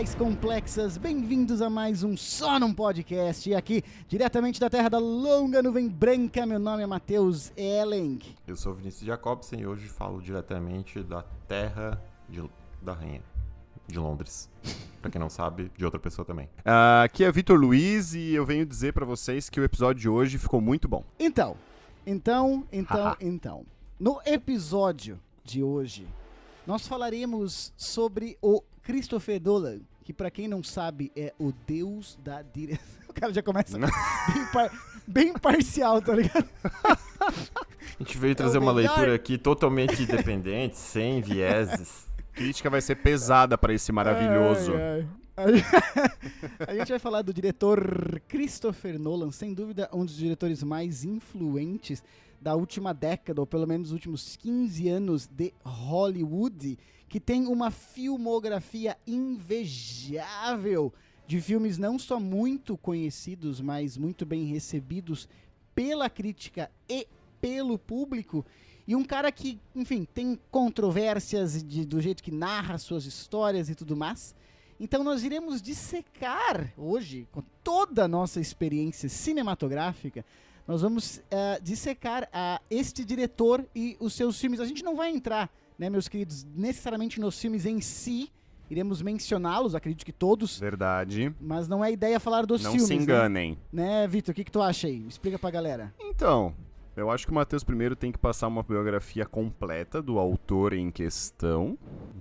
temporais complexas, bem-vindos a mais um Só Num Podcast. E aqui, diretamente da terra da longa nuvem branca, meu nome é Matheus Elling. Eu sou Vinícius Jacobsen e hoje falo diretamente da terra de, da rainha, de Londres. pra quem não sabe, de outra pessoa também. Ah, aqui é Vitor Luiz e eu venho dizer pra vocês que o episódio de hoje ficou muito bom. Então, então, então, então. No episódio de hoje, nós falaremos sobre o Christopher Nolan, que pra quem não sabe é o deus da direção. O cara já começa bem, par- bem parcial, tá ligado? A gente veio trazer É uma melhor. leitura aqui totalmente independente, sem vieses. Crítica vai ser pesada pra esse maravilhoso. Ai, ai. A gente vai falar do diretor Christopher Nolan, sem dúvida um dos diretores mais influentes da última década, ou pelo menos dos últimos 15 anos de Hollywood, que tem uma filmografia invejável de filmes não só muito conhecidos, mas muito bem recebidos pela crítica e pelo público. E um cara que, enfim, tem controvérsias de- do jeito que narra suas histórias e tudo mais. Então nós iremos dissecar hoje, com toda a nossa experiência cinematográfica, nós vamos eh, dissecar a este diretor e os seus filmes. A gente não vai entrar, né, meus queridos, necessariamente nos filmes em si. Iremos mencioná-los, acredito que todos. Verdade. Mas não é ideia falar dos Não filmes. se né? enganem. Né, Vitor? O que, que tu acha aí? Explica pra galera. Então, eu acho que o Matheus primeiro tem que passar uma biografia completa do autor em questão.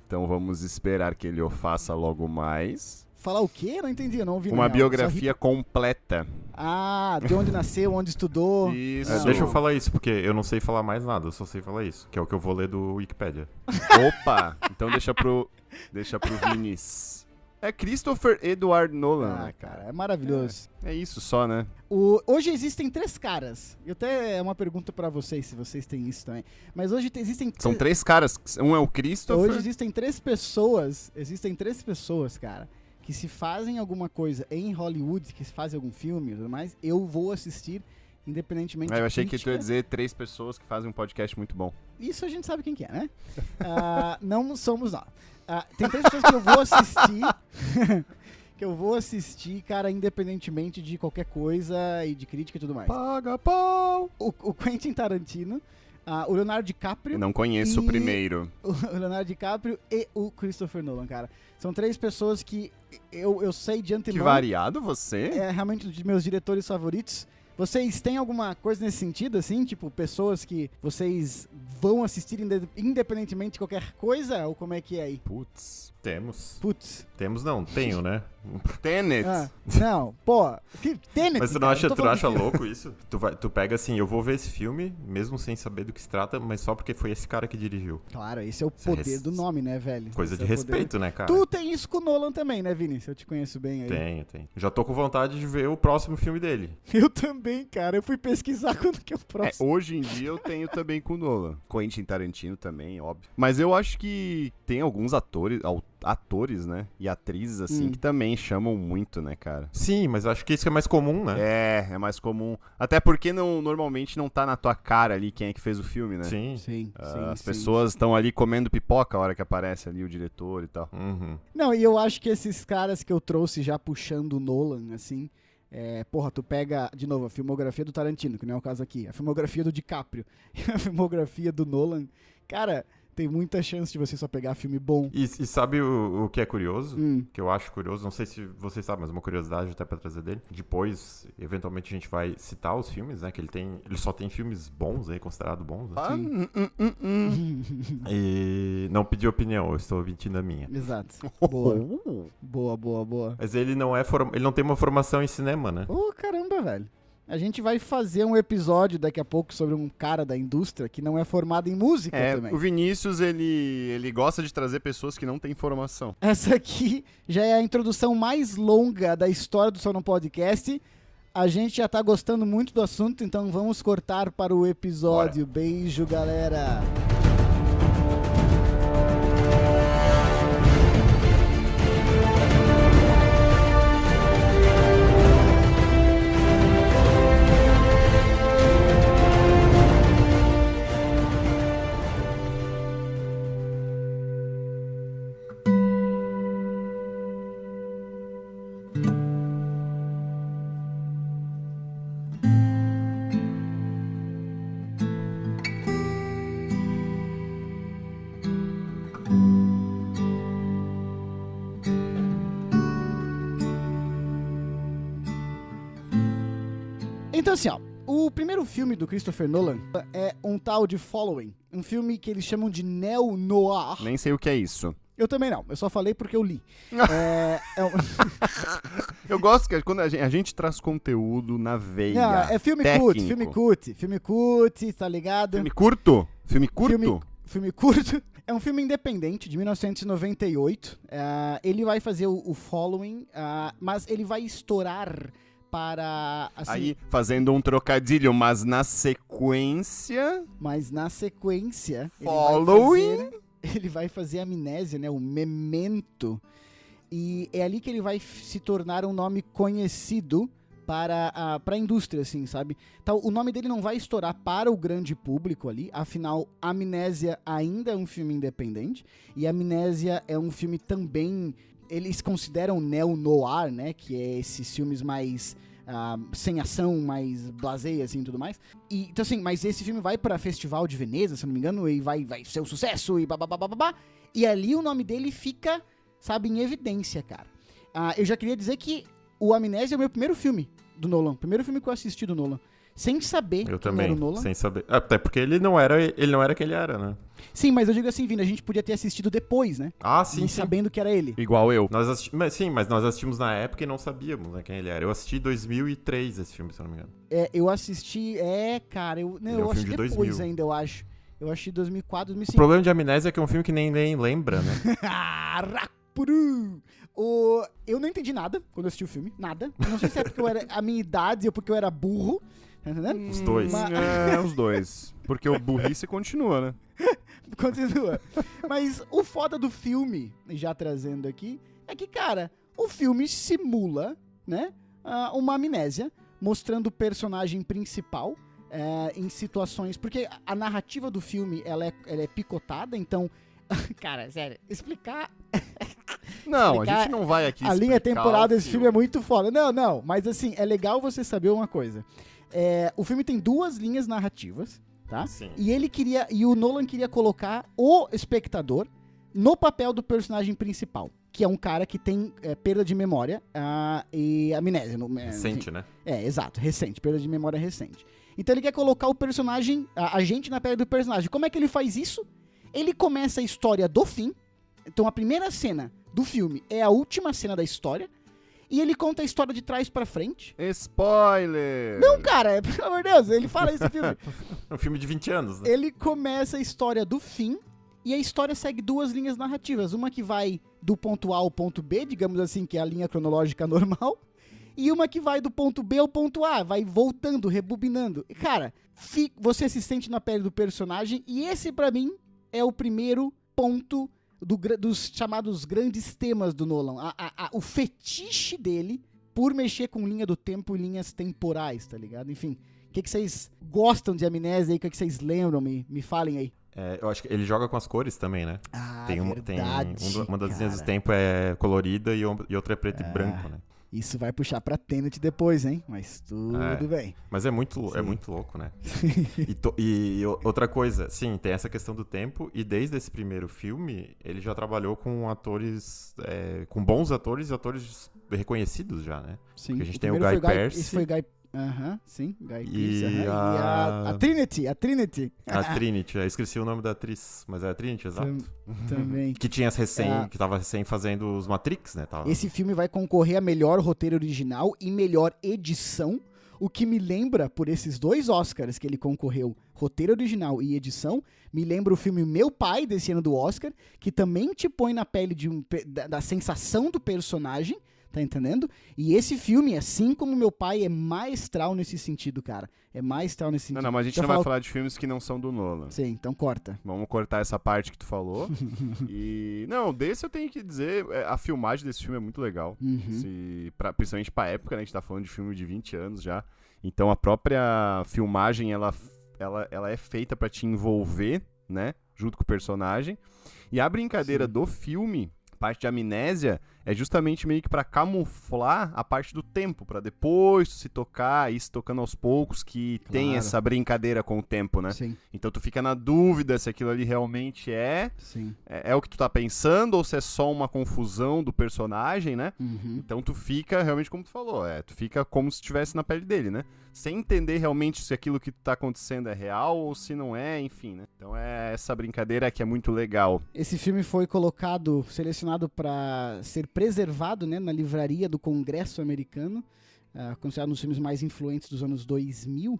Então vamos esperar que ele o faça logo mais. Falar o quê? Não entendi, não ouvi. Uma biografia completa. ri- Ah, de onde nasceu, onde estudou. Isso. É, deixa eu falar isso, porque eu não sei falar mais nada, eu só sei falar isso, que é o que eu vou ler do Wikipedia. Opa! Então deixa pro. Deixa pro Vinis. É Christopher Edward Nolan. Ah, cara, é maravilhoso. É isso só, né? O- hoje existem três caras. Eu até é uma pergunta pra vocês, se vocês têm isso também. Mas hoje te- existem São três caras. Um é o Christopher. Hoje existem três pessoas, existem três pessoas, cara, que se fazem alguma coisa em Hollywood, que se fazem algum filme e tudo mais, eu vou assistir independentemente Ah, eu achei que tu ia dizer três pessoas que fazem um podcast muito bom. Isso a gente sabe quem que é, né? Ah, não somos nós. Ah, tem três pessoas que eu vou assistir. que eu vou assistir, cara, independentemente de qualquer coisa e de crítica e tudo mais. Paga pau! O, o Quentin Tarantino, ah, o Leonardo DiCaprio. Eu não conheço E- o primeiro. o Leonardo DiCaprio e o Christopher Nolan, cara. São três pessoas que eu, eu sei de Que antemão. variado você? É realmente um dos meus diretores favoritos. Vocês têm alguma coisa nesse sentido, assim? Tipo, pessoas que vocês vão assistir inde- independentemente de qualquer coisa? Ou como é que é aí? Putz. Temos. Putz. Temos não, tenho, né? Tenet. Ah, não, pô. Que Tenet, Mas tu não cara, acha, tu não acha louco isso? Tu, vai, tu pega assim, eu vou ver esse filme, mesmo sem saber do que se trata, mas só porque foi esse cara que dirigiu. Claro, esse é o é poder res- do nome, né, velho? Coisa Esse de é o poder- respeito, né, cara? Tu tem isso com o Nolan também, né, Vini? Se eu te conheço bem aí. Tenho, tenho. Já tô com vontade de ver o próximo filme dele. Eu também, cara. Eu fui pesquisar quando que é o É, próximo. hoje em dia eu tenho também com o Nolan. Quentin Tarantino também, óbvio. Mas eu acho que tem alguns atores, au- atores, né? E atrizes, assim, Hum. que também chamam muito, né, cara? Sim, mas eu acho que isso é mais comum, né? É, é mais comum. Até porque não, normalmente não tá na tua cara ali quem é que fez o filme, né? Sim. Sim, Ah, sim, As sim. pessoas estão ali comendo pipoca a hora que aparece ali o diretor e tal. Uhum. Não, e eu acho que esses caras que eu trouxe já puxando o Nolan, assim. É, porra, tu pega, de novo, a filmografia do Tarantino, que não é o caso aqui, a filmografia do DiCaprio e a filmografia do Nolan. Cara, tem muita chance de você só pegar filme bom. E, e sabe o, o que é curioso? Hum, Que eu acho curioso, não sei se vocês sabem, mas uma curiosidade até pra trazer dele. Depois, eventualmente, a gente vai citar os filmes, né? Que ele tem. Ele só tem filmes bons aí, considerados bons, né? Ah, hum, hum, hum, hum. E não pedi opinião, eu estou omitindo a minha. Exato. Boa, Oh. boa, boa, boa. Mas ele não é form... ele não tem uma formação em cinema, né? Ô, caramba, velho. A gente vai fazer um episódio daqui a pouco sobre um cara da indústria que não é formado em música É, também. o Vinícius, ele, ele gosta de trazer pessoas que não têm formação. Essa aqui já é a introdução mais longa da história do Só no Podcast. A gente já tá gostando muito do assunto, então vamos cortar para o episódio. Beijo, galera. Assim, ó, o primeiro filme do Christopher Nolan é um tal de Following, um filme que eles chamam de neo-noir. Nem sei o que é isso. Eu também não, eu só falei porque eu li. é, é um- Eu gosto que quando a gente, a gente traz conteúdo na veia. Não, é filme técnico. cult, filme cult, filme cult, tá ligado? Filme curto? Filme curto? Filme, filme curto. É um filme independente, de 1998. Ah, ele vai fazer o, o Following, ah, mas ele vai estourar para. Assim, Aí, fazendo um trocadilho, mas na sequência. Mas na sequência. Following? Ele vai, fazer, ele vai fazer amnésia, né? O Memento. E é ali que ele vai se tornar um nome conhecido para a, para a indústria, assim, sabe? Então, o nome dele não vai estourar para o grande público ali, afinal, Amnésia ainda é um filme independente, e Amnésia é um filme também. Eles consideram neo-noir, né? Que é esses filmes mais. ah, sem ação, mais blasé, assim, e tudo mais. E, então, assim, mas esse filme vai para Festival de Veneza, se não me engano, e vai, vai ser um sucesso, e babá. E ali o nome dele fica, sabe, em evidência, cara. Ah, eu já queria dizer que o Amnésia é o meu primeiro filme do Nolan. Primeiro filme que eu assisti do Nolan. Sem saber Eu também, era o Nolan. sem saber. Até porque ele não era, ele não era quem ele era, né? Sim, mas eu digo assim, Vini, a gente podia ter assistido depois, né? Ah, sim, sim. sabendo que era ele. Igual eu. Nós assisti... mas, sim, mas nós assistimos na época e não sabíamos né, quem ele era. Eu assisti em 2003 esse filme, se eu não me engano. É, eu assisti. É, cara, eu, não, Ele é um eu de depois 2000. ainda, eu acho. Eu assisti 2004, O 2005. problema de Amnésia é que é um filme que nem, nem lembra, né? Rapuru! O... Eu não entendi nada quando eu assisti o filme. Nada. Eu não sei se é porque eu era a minha idade ou porque eu era burro. Tá entendendo? Os dois. Mas- É, os dois. Porque o burrice continua, né? Continua. Mas o foda do filme, já trazendo aqui, é que, cara, o filme simula, né, uma amnésia, mostrando o personagem principal eh, em situações. Porque a- a narrativa do filme ela é, ela é picotada, então. Cara, sério, explicar Não, a Explicar gente não vai aqui a linha temporal desse filme é muito foda. Não, não, mas assim, é legal você saber uma coisa. É, o filme tem duas linhas narrativas, tá? Sim. E ele queria. E o Nolan queria colocar o espectador no papel do personagem principal. Que é um cara que tem é, perda de memória e amnésia. no- é, enfim. Recente, né? É, exato, recente, perda de memória recente. Então ele quer colocar o personagem, a, a gente na pele do personagem. Como é que ele faz isso? Ele começa a história do fim. Então a primeira cena do filme é a última cena da história. E ele conta a história de trás pra frente. Spoiler! Não, cara, pelo amor de Deus, ele fala isso no filme. É um filme de 20 anos, né? Ele começa a história do fim. E a história segue duas linhas narrativas. Uma que vai do ponto A ao ponto B, digamos assim, que é a linha cronológica normal. E uma que vai do ponto B ao ponto A, vai voltando, rebobinando. Cara, você se sente na pele do personagem. E esse, pra mim, é o primeiro ponto do dos chamados grandes temas do Nolan. A- a- a- o fetiche dele por mexer com linha do tempo e linhas temporais, tá ligado? Enfim, o que, que vocês gostam de amnésia aí? O que, que vocês lembram? Me, me falem aí. É, eu acho que ele joga com as cores também, né? Ah, tem uma, tem verdade, um- uma das linhas do tempo é colorida e, um- outra é preto É. e branco, né? Isso vai puxar pra Tenet depois, hein? Mas tudo É. bem. Mas é muito, é muito louco, né? e, to- e outra coisa, sim, tem essa questão do tempo, e desde esse primeiro filme, ele já trabalhou com atores, é, com bons atores e atores reconhecidos já, né? Sim. Porque a gente O tem o Guy Pearce. Esse foi Guy... Aham, sim. Guy E Pearce, aham. E a... a- Trinity, a Trinity. A Trinity, eu esqueci o nome da atriz, mas é a Trinity, exato. Também. Que tinha recém, É. que tava recém fazendo os Matrix, né? Tava... Esse filme vai concorrer a melhor roteiro original e melhor edição, o que me lembra, por esses dois Oscars que ele concorreu, roteiro original e edição, me lembra o filme Meu Pai, desse ano do Oscar, que também te põe na pele de um, da, da sensação do personagem, tá entendendo? E esse filme, assim como Meu Pai, é maestral nesse sentido, cara. É maestral nesse Não, sentido. não, mas a gente eu não vai falar- de filmes que não são do Nolan. Sim, então corta. Vamos cortar essa parte que tu falou. e. Não, desse eu tenho que dizer, é, a filmagem desse filme é muito legal. Uhum. Se, pra, principalmente pra época, né? A gente tá falando de filme de 20 anos já. Então a própria filmagem, ela, ela, ela é feita pra te envolver, né? Junto com o personagem. E a brincadeira Sim. do filme parte de amnésia é justamente meio que pra camuflar a parte do tempo, pra depois se tocar, ir se tocando aos poucos, que tem Claro. essa brincadeira com o tempo, né? Sim, Então tu fica na dúvida se aquilo ali realmente é, sim. é, é o que tu tá pensando ou se é só uma confusão do personagem, né? Uhum. Então tu fica realmente como tu falou, é, tu fica como se estivesse na pele dele, né? Sem entender realmente se aquilo que tá acontecendo é real ou se não é, enfim, né? Então é essa brincadeira que é muito legal. Esse filme foi colocado, selecionado para ser preservado né, na livraria do Congresso americano, ah, considerado um dos filmes mais influentes dos anos 2000.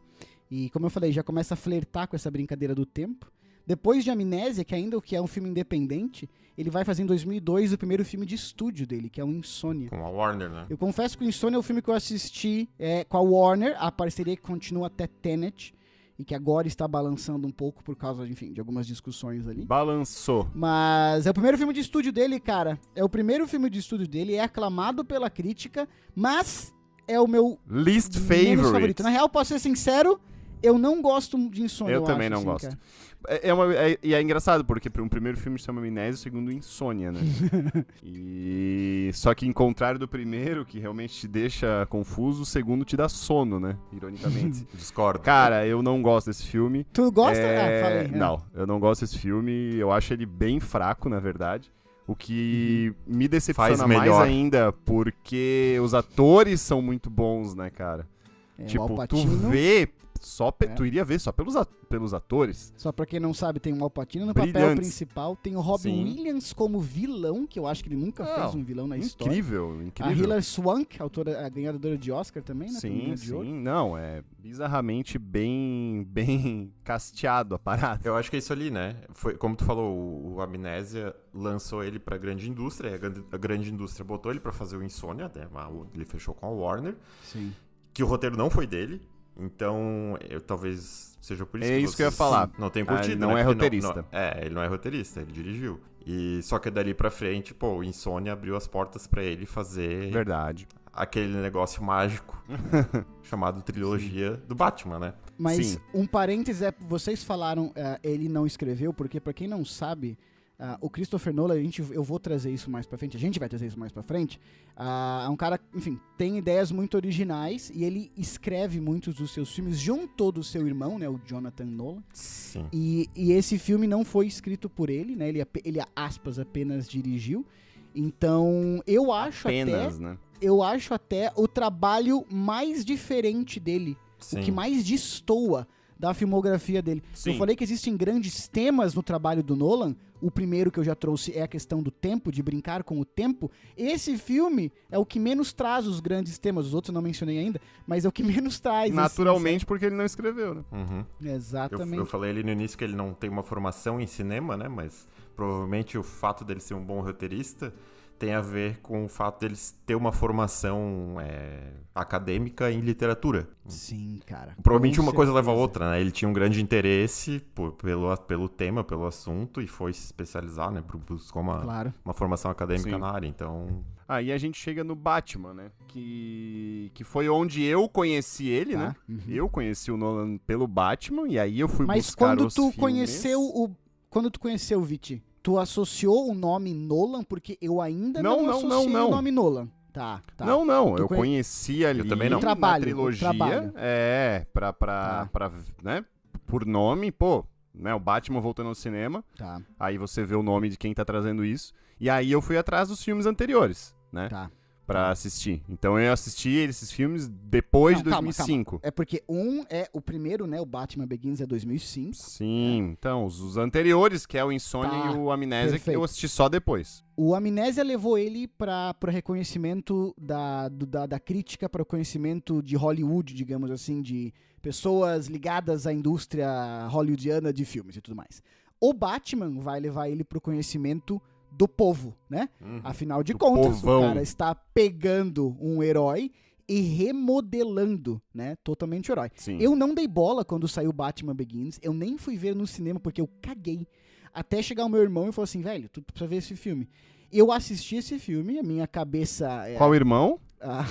E, como eu falei, já começa a flertar com essa brincadeira do tempo. Depois de Amnésia, que ainda o que é um filme independente, ele vai fazer em 2002 o primeiro filme de estúdio dele, que é o Insônia. Com a Warner, né? Eu confesso que o Insônia é o filme que eu assisti é, com a Warner, a parceria que continua até Tenet, e que agora está balançando um pouco por causa, enfim, de algumas discussões ali. Balançou. Mas é o primeiro filme de estúdio dele, cara. É o primeiro filme de estúdio dele, é aclamado pela crítica, mas é o meu Least favorite. favorito. Na real, posso ser sincero, eu não gosto de Insônia. Eu Eu, também acho, não assim, gosto. cara. É, é uma- é- e é engraçado, porque um primeiro filme chama Amnésia, o segundo Insônia, né? e Só que em contrário do primeiro, que realmente te deixa confuso, o segundo te dá sono, né? Ironicamente. Discordo. Cara, eu não gosto desse filme. Tu gosta? É, Ah, falei. é. Não, eu não gosto desse filme. Eu acho ele bem fraco, na verdade. O que me decepciona mais ainda, porque os atores são muito bons, né, cara? É, o tipo, tu vê só pe- É. tu iria ver só pelos, a- pelos atores. Só pra quem não sabe, tem o Al Pacino no papel Brilhantes. principal, tem o Robin Sim. Williams como vilão, que eu acho que ele nunca Não, fez um vilão na história. Incrível, A incrível. Hilary Swank, autora, a ganhadora de Oscar também, né? Sim, sim. Não, é bizarramente bem, bem casteado a parada. Eu acho que é isso ali, né? Foi, como tu falou, o, o Amnésia lançou ele pra grande indústria, e a grande, a grande indústria botou ele pra fazer o Insônia, né? Ele fechou com a Warner, Sim. que o roteiro não foi dele, então eu talvez seja por isso É que isso que eu ia falar. Não tem Ah, curtido, ele não né? é roteirista. é, ele não é roteirista, ele dirigiu. E só que dali pra frente, pô, o Insônia abriu as portas pra ele fazer Verdade. aquele negócio mágico chamado trilogia do Batman, né? Mas Sim. um parênteses é, vocês falaram, eh, ele não escreveu, porque pra quem não sabe, ah, o Christopher Nolan, a gente, eu vou trazer isso mais pra frente, a gente vai trazer isso mais pra frente, ah, é um cara, enfim, tem ideias muito originais e ele escreve muitos dos seus filmes junto do seu irmão, né, o Jonathan Nolan, Sim. e, e esse filme não foi escrito por ele, né, ele, ele aspas, apenas dirigiu, então eu acho até Apenas, né? eu acho até o trabalho mais diferente dele, Sim. o que mais destoa da filmografia dele. Sim. Eu falei que existem grandes temas no trabalho do Nolan. O primeiro que eu já trouxe é a questão do tempo, de brincar com o tempo. Esse filme é o que menos traz os grandes temas. Os outros eu não mencionei ainda, mas é o que menos traz. assim, Naturalmente, porque ele não escreveu, né? Uhum. sabe? Eu, Exatamente. eu falei ali no início que ele não tem uma formação em cinema, né? Mas provavelmente o fato dele ser um bom roteirista tem a ver com o fato dele ter uma formação é, acadêmica em literatura. Sim, cara. Provavelmente com uma coisa leva a outra, né? Ele tinha um grande interesse por- pelo, pelo tema, pelo assunto, e foi se especializar, né? Buscou uma, Claro. uma formação acadêmica Sim. na área. Então, Aí a gente chega no Batman, né? Que, que foi onde eu conheci ele, Tá. né? Uhum. Eu conheci o Nolan pelo Batman, e aí eu fui Mas buscar quando os tu filmes. conheceu o. Quando tu conheceu o Viti, tu associou o nome Nolan? Porque eu ainda não, Não, não, associei não, não. o nome Nolan. Tá, tá. Não, não, Tu eu conhe- conheci ali também não. Trabalho, trilogia. trabalho. É, pra, pra, Tá. pra, né? Por nome, pô, né? O Batman voltando ao cinema. Tá, Aí você vê o nome de quem tá trazendo isso. E aí eu fui atrás dos filmes anteriores, né? tá. Pra assistir. Então eu assisti esses filmes depois Não, de calma, 2005. É porque um é o primeiro, né? O Batman Begins é 2005. Sim, então, os, os anteriores, que é o Insônia Tá, e o Amnésia, que perfeito. eu assisti só depois. O Amnésia levou ele para o reconhecimento da, do- da, da crítica, para o conhecimento de Hollywood, digamos assim, de pessoas ligadas à indústria hollywoodiana de filmes e tudo mais. O Batman vai levar ele para o conhecimento do povo, né? uhum. Afinal de contas, povão. o cara está pegando um herói e remodelando, né? Totalmente o herói. Sim. Eu não dei bola quando saiu Batman Begins. Eu nem fui ver no cinema porque eu caguei. Até chegar o meu irmão e falou assim, velho, tu precisa ver esse filme. Eu assisti esse filme, a minha cabeça... É, Qual irmão? ah,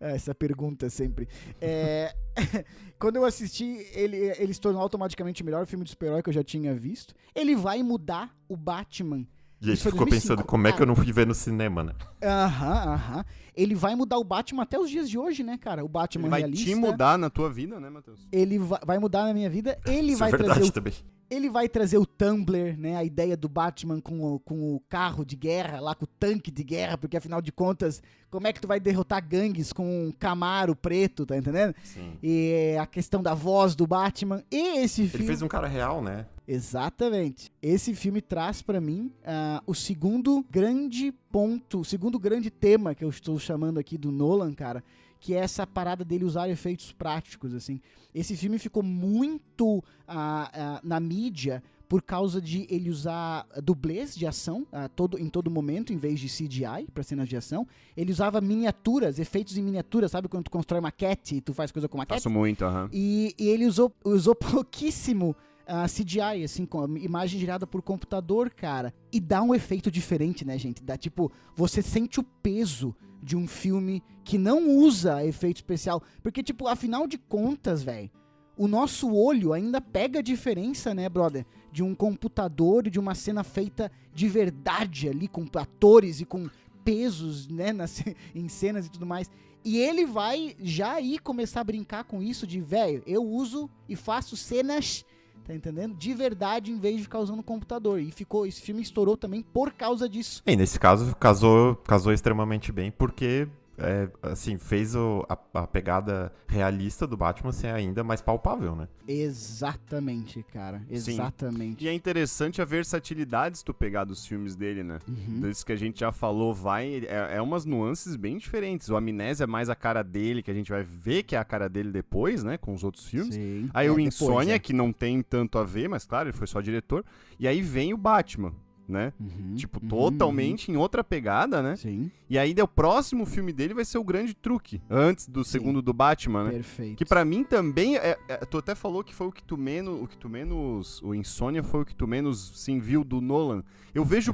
essa pergunta sempre. É, quando eu assisti, ele, ele se tornou automaticamente o melhor filme de super-herói que eu já tinha visto. Ele vai mudar o Batman E foi ficou 2005. pensando, como é que Ah. eu não fui ver no cinema, né? Aham, aham. Ele vai mudar o Batman até os dias de hoje, né, cara? O Batman Ele vai realista. te mudar na tua vida, né, Matheus? Ele va- vai mudar na minha vida. Ele Isso vai é verdade trazer o também. Ele vai trazer o Tumblr, né? A ideia do Batman com o, com o carro de guerra, lá com o tanque de guerra, porque afinal de contas, como é que tu vai derrotar gangues com um Camaro preto, tá entendendo? Sim. E a questão da voz do Batman. E esse Ele filme. fez um cara real, né? Exatamente. Esse filme traz pra mim ah, o segundo grande ponto, o segundo grande tema que eu estou chamando aqui do Nolan, cara, que é essa parada dele usar efeitos práticos, assim. Esse filme ficou muito ah, ah, na mídia por causa de ele usar dublês de ação ah, todo, em todo momento, em vez de CGI para cenas de ação. Ele usava miniaturas, efeitos em miniaturas, sabe quando tu constrói maquete e tu faz coisa com maquete? Faço muito, aham. E, e ele usou, usou pouquíssimo ah, CGI, assim, com imagem gerada por computador, cara. E dá um efeito diferente, né, gente? Dá tipo, você sente o peso de um filme que não usa efeito especial. Porque, tipo, afinal de contas, velho, o nosso olho ainda pega a diferença, né, brother? De um computador e de uma cena feita de verdade ali, com atores e com pesos, né, nas, em cenas e tudo mais. E ele vai já aí começar a brincar com isso de, velho, eu uso e faço cenas, tá entendendo? De verdade, em vez de ficar usando computador. E ficou, esse filme estourou também por causa disso. E nesse caso, casou, casou extremamente bem, porque, é, assim, fez o- a, a pegada realista do Batman ser ainda mais palpável, né? Exatamente, cara. Sim. Exatamente. E é interessante a versatilidade se tu pegar dos filmes dele, né? Uhum. Desses que a gente já falou, vai. É, é umas nuances bem diferentes. O Amnésia é mais a cara dele, que a gente vai ver que é a cara dele depois, né? Com os outros filmes. Sim. Aí É, o depois, Insônia, é. que não tem tanto a ver, mas claro, ele foi só diretor. E aí vem o Batman, né? Uhum, Tipo, uhum, totalmente em outra pegada, uhum. né? Sim, E aí o próximo filme dele vai ser o grande truque, antes do Sim. segundo do Batman, né? perfeito. Que pra mim também é, é- Tu até falou que foi o que tu menos. O que tu menos. O Insônia foi o que tu menos sim viu do Nolan. Eu vejo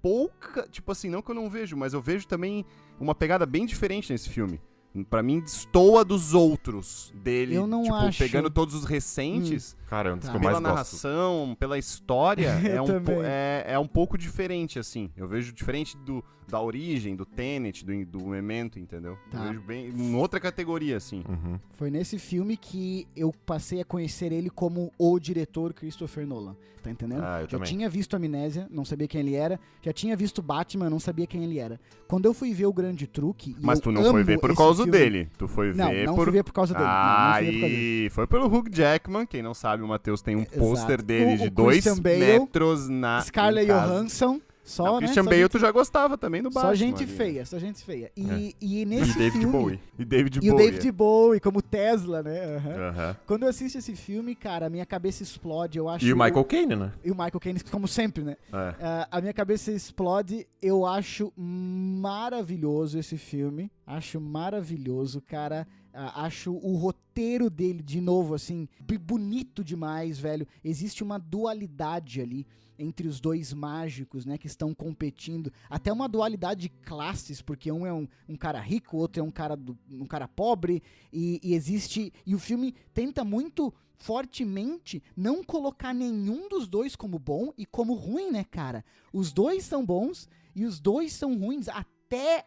pouca. Tipo assim, não que eu não vejo, mas eu vejo também uma pegada bem diferente nesse filme. Pra mim, destoa dos outros dele. Eu não tipo, acho. pegando todos os recentes, Cara, é um dos Tá. que eu pela mais gosto. narração, pela história, é um, é, é um pouco diferente, assim. Eu vejo diferente do, da origem, do Tenet, do, do Memento, entendeu? Tá. Eu vejo bem em outra categoria, assim. Uhum. Foi nesse filme que eu passei a conhecer ele como o diretor Christopher Nolan. Tá entendendo? Ah, eu Já também. tinha visto Amnésia, não sabia quem ele era. Já tinha visto Batman, não sabia quem ele era. Quando eu fui ver o Grande Truque. Mas tu não foi ver por causa filme- dele. Tu foi Não, ver não por. fui ver por causa dele. não, não fui ver por causa dele. Foi pelo Hugh Jackman. Quem não sabe, o Matheus tem um pôster dele O- de o dois Bale, metros na. Scarlett. Johansson, só, Não, né? Christian só Bale gente, tu já gostava também do Batman. Só gente ali, né? feia, só gente feia. E, É. e E nesse David filme... Bowie. E David E o Bowie. David Bowie como Tesla, né? Aham. Aham. Quando eu assisto esse filme, cara, a minha cabeça explode. Eu acho E o Michael Caine, né? E o Michael Caine, como sempre, né? É. Ah, a minha cabeça explode. Eu acho maravilhoso esse filme. Acho maravilhoso, cara. Ah, acho o roteiro dele, de novo, assim, bonito demais, velho. Existe uma dualidade ali entre os dois mágicos, né, que estão competindo. Até uma dualidade de classes, porque um é um, um cara rico, o outro é um cara, do- um cara pobre. E, e existe. E o filme tenta muito fortemente não colocar nenhum dos dois como bom e como ruim, né, cara? Os dois são bons e os dois são ruins até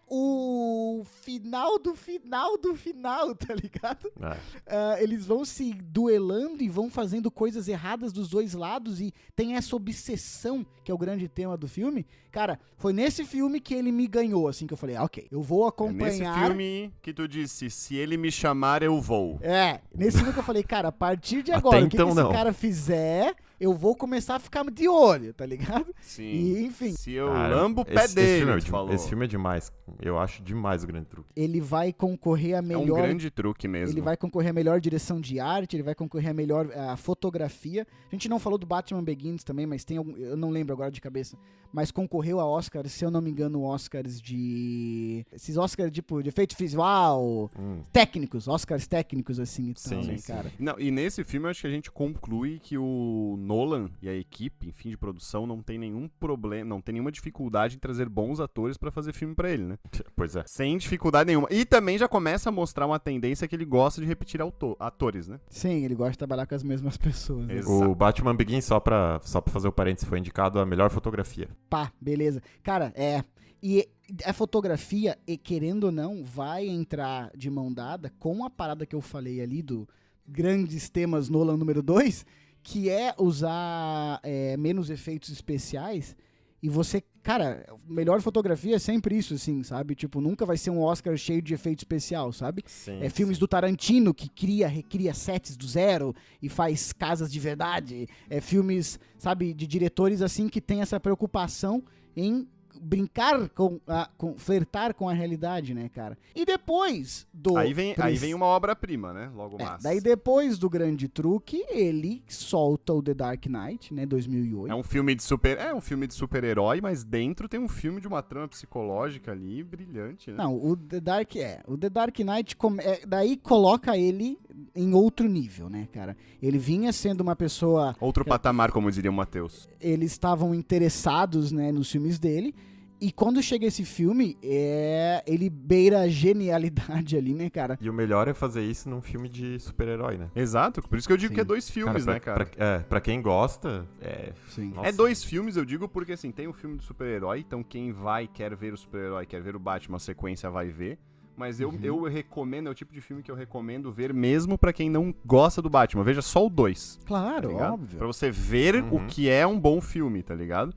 o final do final do final, tá ligado? É. Ah, eles vão se duelando e vão fazendo coisas erradas dos dois lados e tem essa obsessão que é o grande tema do filme. Cara, foi nesse filme que ele me ganhou, assim, que eu falei, ah, ok, eu vou É acompanhar. nesse filme que tu disse, se ele me chamar, eu vou. É, nesse filme que eu falei, cara, a partir de agora, o que, então que esse não. cara fizer, eu vou começar a ficar de olho, tá ligado? Sim. E, enfim, Se eu Cara, lambo o pé esse, dele, esse filme, é esse filme é demais. Eu acho demais o grande truque. ele vai concorrer a É um melhor. grande truque mesmo. ele vai concorrer a melhor direção de arte, ele vai concorrer a melhor a fotografia. A gente não falou do Batman Begins também, mas tem algum, eu não lembro agora de cabeça, mas concorreu a Oscars, se eu não me engano, Oscars de esses Oscars tipo de efeito visual, Hum. técnicos, Oscars técnicos assim e tal, Sim, né, sim. cara? Não, e nesse filme eu acho que a gente conclui que o Nolan e a equipe, enfim, de produção, não tem nenhum problema, não tem nenhuma dificuldade em trazer bons atores pra fazer filme pra ele, né? Pois é. Sem dificuldade nenhuma. E também já começa a mostrar uma tendência que ele gosta de repetir atores, né? Sim, ele gosta de trabalhar com as mesmas pessoas. né? O Batman Begins, só pra, só pra fazer o parênteses, foi indicado a melhor fotografia. Pá, beleza. Cara, é. E a fotografia, e querendo ou não, vai entrar de mão dada com a parada que eu falei ali do grandes temas Nolan número 2, que é usar é, menos efeitos especiais. E você, cara, melhor fotografia é sempre isso, assim, sabe? Tipo, nunca vai ser um Oscar cheio de efeito especial, sabe? Sim. É filmes do Tarantino que cria, recria sets do zero e faz casas de verdade. É filmes, sabe, de diretores assim que tem essa preocupação em brincar com, a, com flertar com a realidade, né, cara? E depois do Aí vem, aí vem uma obra-prima, né? Logo é, mais. daí depois do grande truque, ele solta o The Dark Knight, né, 2008. É um filme de super, é um filme de super-herói, mas dentro tem um filme de uma trama psicológica ali brilhante, né? Não, o The Dark é. O The Dark Knight come- é, daí coloca ele em outro nível, né, cara? Ele vinha sendo uma pessoa Outro patamar, como diria o Matheus. eles estavam interessados né, nos filmes dele. E quando chega esse filme, é, ele beira a genialidade ali, né, cara? E o melhor é fazer isso num filme de super-herói, né? Exato, por isso que eu digo Sim. que é dois filmes, pra, né, cara? Pra, é, pra quem gosta, é. Sim. Nossa. É dois filmes, eu digo, porque assim, tem o filme do super-herói, então quem vai, quer ver o super-herói, quer ver o Batman, a sequência vai ver. Mas eu, Uhum. eu recomendo, é o tipo de filme que eu recomendo ver mesmo pra quem não gosta do Batman. Veja só o dois, tá Claro, ligado? óbvio. Pra você ver Uhum. o que é um bom filme, tá ligado?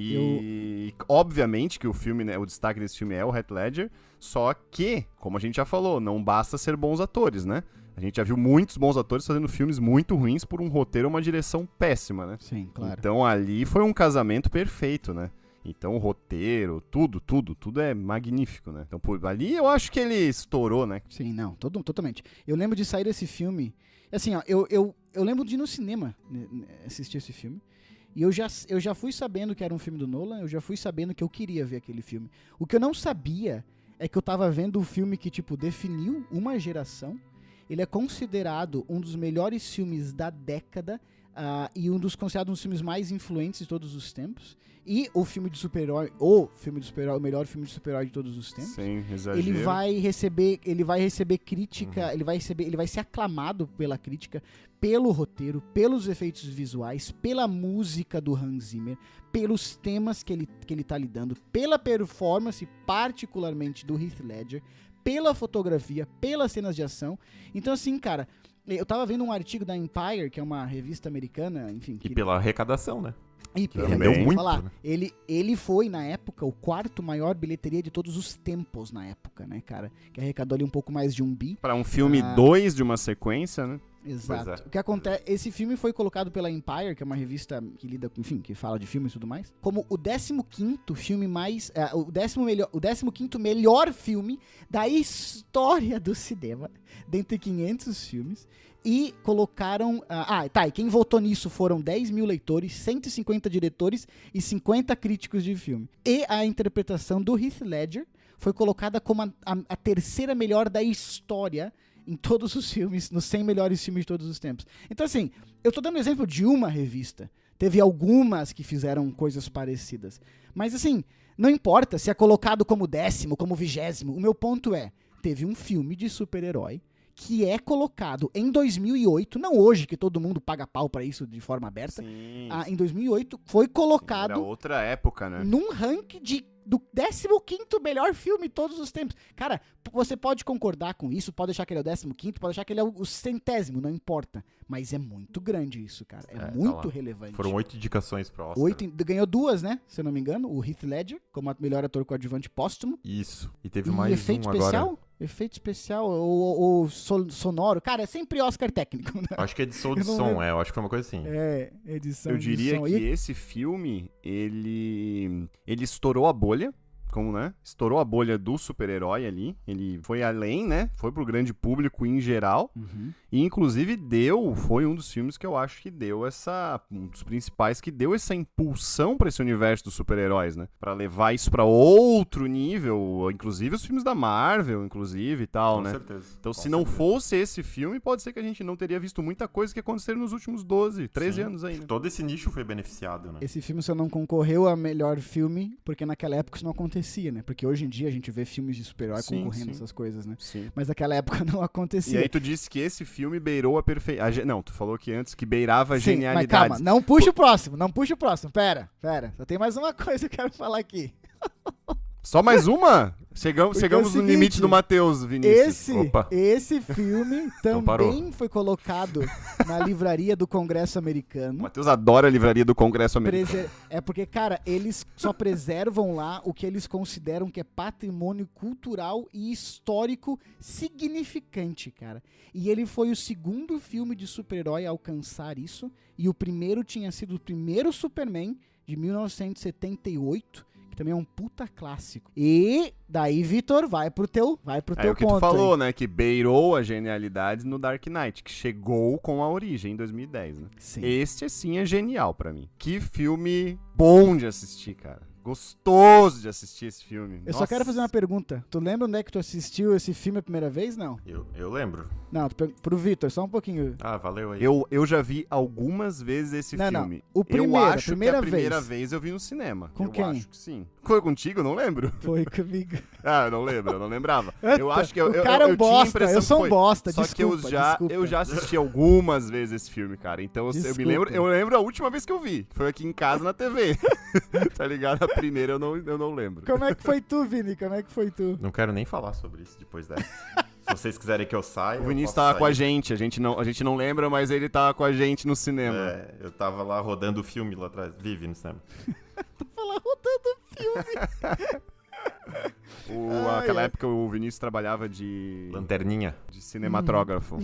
E obviamente que o filme, né, o destaque desse filme é o Heath Ledger, só que, como a gente já falou, não basta ser bons atores, né? A gente já viu muitos bons atores fazendo filmes muito ruins por um roteiro uma direção péssima, né? Sim, claro. Então ali foi um casamento perfeito, né? Então o roteiro, tudo, tudo, tudo é magnífico, né? Então por ali eu acho que ele estourou, né? Sim, não, todo, totalmente. Eu lembro de sair desse filme. Assim, ó, eu, eu, eu lembro de ir no cinema né, né, assistir esse filme. E eu já, eu já fui sabendo que era um filme do Nolan, eu já fui sabendo que eu queria ver aquele filme. O que eu não sabia é que eu tava vendo um filme que, tipo, definiu uma geração. Ele é considerado um dos melhores filmes da década ah, e um dos considerados um dos filmes mais influentes de todos os tempos. E o filme de super-herói, o filme de super-herói, o melhor filme de super-herói de todos os tempos Sem exagero. ele vai receber ele vai receber crítica Uhum. ele vai receber ele vai ser aclamado pela crítica pelo roteiro pelos efeitos visuais pela música do Hans Zimmer pelos temas que ele que ele tá lidando pela performance particularmente do Heath Ledger pela fotografia pelas cenas de ação então assim cara eu tava vendo um artigo da Empire que é uma revista americana enfim E que pela arrecadação, né? e pela- muito, falar, né? ele, ele foi, na época, o quarto maior bilheteria de todos os tempos na época, né, cara? Que arrecadou ali um pouco mais de um bi. Para um filme Ah. 2 de uma sequência, né? Exato. é. O que acontece, esse filme foi colocado pela Empire, que é uma revista que lida com, enfim, que fala de filmes e tudo mais, como o 15º filme mais, é, o 15 melhor, o 15º melhor filme da história do cinema, dentre 500 filmes. E colocaram. ah, Ah, tá. E quem votou nisso foram 10 mil leitores, 150 diretores e 50 críticos de filme. E a interpretação do Heath Ledger foi colocada como a, a- a terceira melhor da história em todos os filmes, nos 100 melhores filmes de todos os tempos. Então, assim, eu tô dando exemplo de uma revista. Teve algumas que fizeram coisas parecidas. Mas, assim, não importa se é colocado como décimo, como vigésimo. O meu ponto é: teve um filme de super-herói que é colocado em 2008, não hoje que todo mundo paga pau pra isso de forma aberta. Sim. Ah, em 2008 foi colocado Era outra época, né? num ranking de, do 15 melhor filme de todos os tempos. Cara, você pode concordar com isso, pode achar que ele é o 15, pode achar que ele é o, centésimo, não importa. Mas é muito grande isso, cara. É, É, tá muito lá. relevante. Foram oito indicações pro Oscar. Oito, ganhou duas, né? Se eu não me engano. O Heath Ledger, como melhor ator coadjuvante póstumo. Isso. E teve E mais efeito um especial? agora. Efeito especial ou, ou so- sonoro. Cara, é sempre Oscar técnico, né? Acho que é edição de som, é. Eu acho que foi uma coisa assim. É, edição Eu de diria som. que E- esse filme, ele ele estourou a bolha, como, né? Estourou a bolha do super-herói ali. Ele foi além, né? Foi pro grande público em geral. Uhum. E inclusive deu, foi um dos filmes que eu acho que deu essa, um dos principais que deu essa impulsão pra esse universo dos super-heróis, né? Pra levar isso pra outro nível, inclusive os filmes da Marvel, inclusive e tal, Com né? certeza. Então, Com se não certeza. fosse esse filme, pode ser que a gente não teria visto muita coisa que aconteceram nos últimos 12, 13 Sim. anos aí, né? Todo esse nicho foi beneficiado, né? Esse filme só não concorreu a melhor filme, porque naquela época isso não acontecia, né? Porque hoje em dia a gente vê filmes de super-herói concorrendo sim. essas coisas, né? Sim. Mas naquela época não E acontecia. aí tu disse que esse filme beirou a perfeição. Não, tu falou que antes que beirava a Sim, genialidade. Mas calma, não puxa o próximo, não puxa o próximo. Pera, pera. Só tem mais uma coisa que eu quero falar aqui. Só mais uma? Chegamos, Porque chegamos é o no limite seguinte, do Matheus, Vinícius. Esse, Opa. esse filme Então também foi colocado na livraria do Congresso O Americano. Matheus adora a livraria do Congresso Americano. Preser- É porque, cara, eles só preservam lá o que eles consideram que é patrimônio cultural e histórico significante, cara. E ele foi o segundo filme de super-herói a alcançar isso. E o primeiro tinha sido o primeiro Superman de 1978, que também é um puta clássico. E daí, Vitor, vai pro teu, vai pro É teu o que ponto. tu falou, aí. né? Que beirou a genialidade no Dark Knight, que chegou com a origem em 2010, né? Sim. Este, sim, é genial pra mim. Que filme bom de assistir, cara. Gostoso de assistir esse filme. Eu só quero fazer uma pergunta. Tu lembra onde é que tu assistiu esse filme a primeira vez? Não. Eu, eu lembro. Não, tu pro Vitor, só um pouquinho. Ah, valeu aí. Eu, eu já vi algumas vezes esse Não, não. filme. O primeiro, eu a acho primeira que a primeira vez. vez. eu vi no cinema. Com eu quem? acho que sim. Foi contigo? Eu não lembro. Foi comigo. Ah, eu não lembro, eu não lembrava. Eu acho que eu, o eu, cara é eu, um eu bosta, eu sou um foi. bosta, Só que eu desculpa, já, desculpa. eu já assisti algumas vezes esse filme, cara. Então eu, eu me Desculpa. lembro, eu lembro a última vez que eu vi. Foi aqui em casa na TV. tá ligado? A primeira eu não, eu não lembro. Como é que foi tu, Vini? Como é que foi tu? Não quero nem falar sobre isso depois dessa. Se vocês quiserem que eu saia. O Vinícius tava com a sair. gente, a gente, não, a gente não lembra, mas ele tava com a gente no cinema. É, eu tava lá rodando o filme lá atrás. Vive no cinema. Falar rodando O, Ai, aquela ai. época o Vinícius trabalhava de, Lanterninha. de cinematógrafo.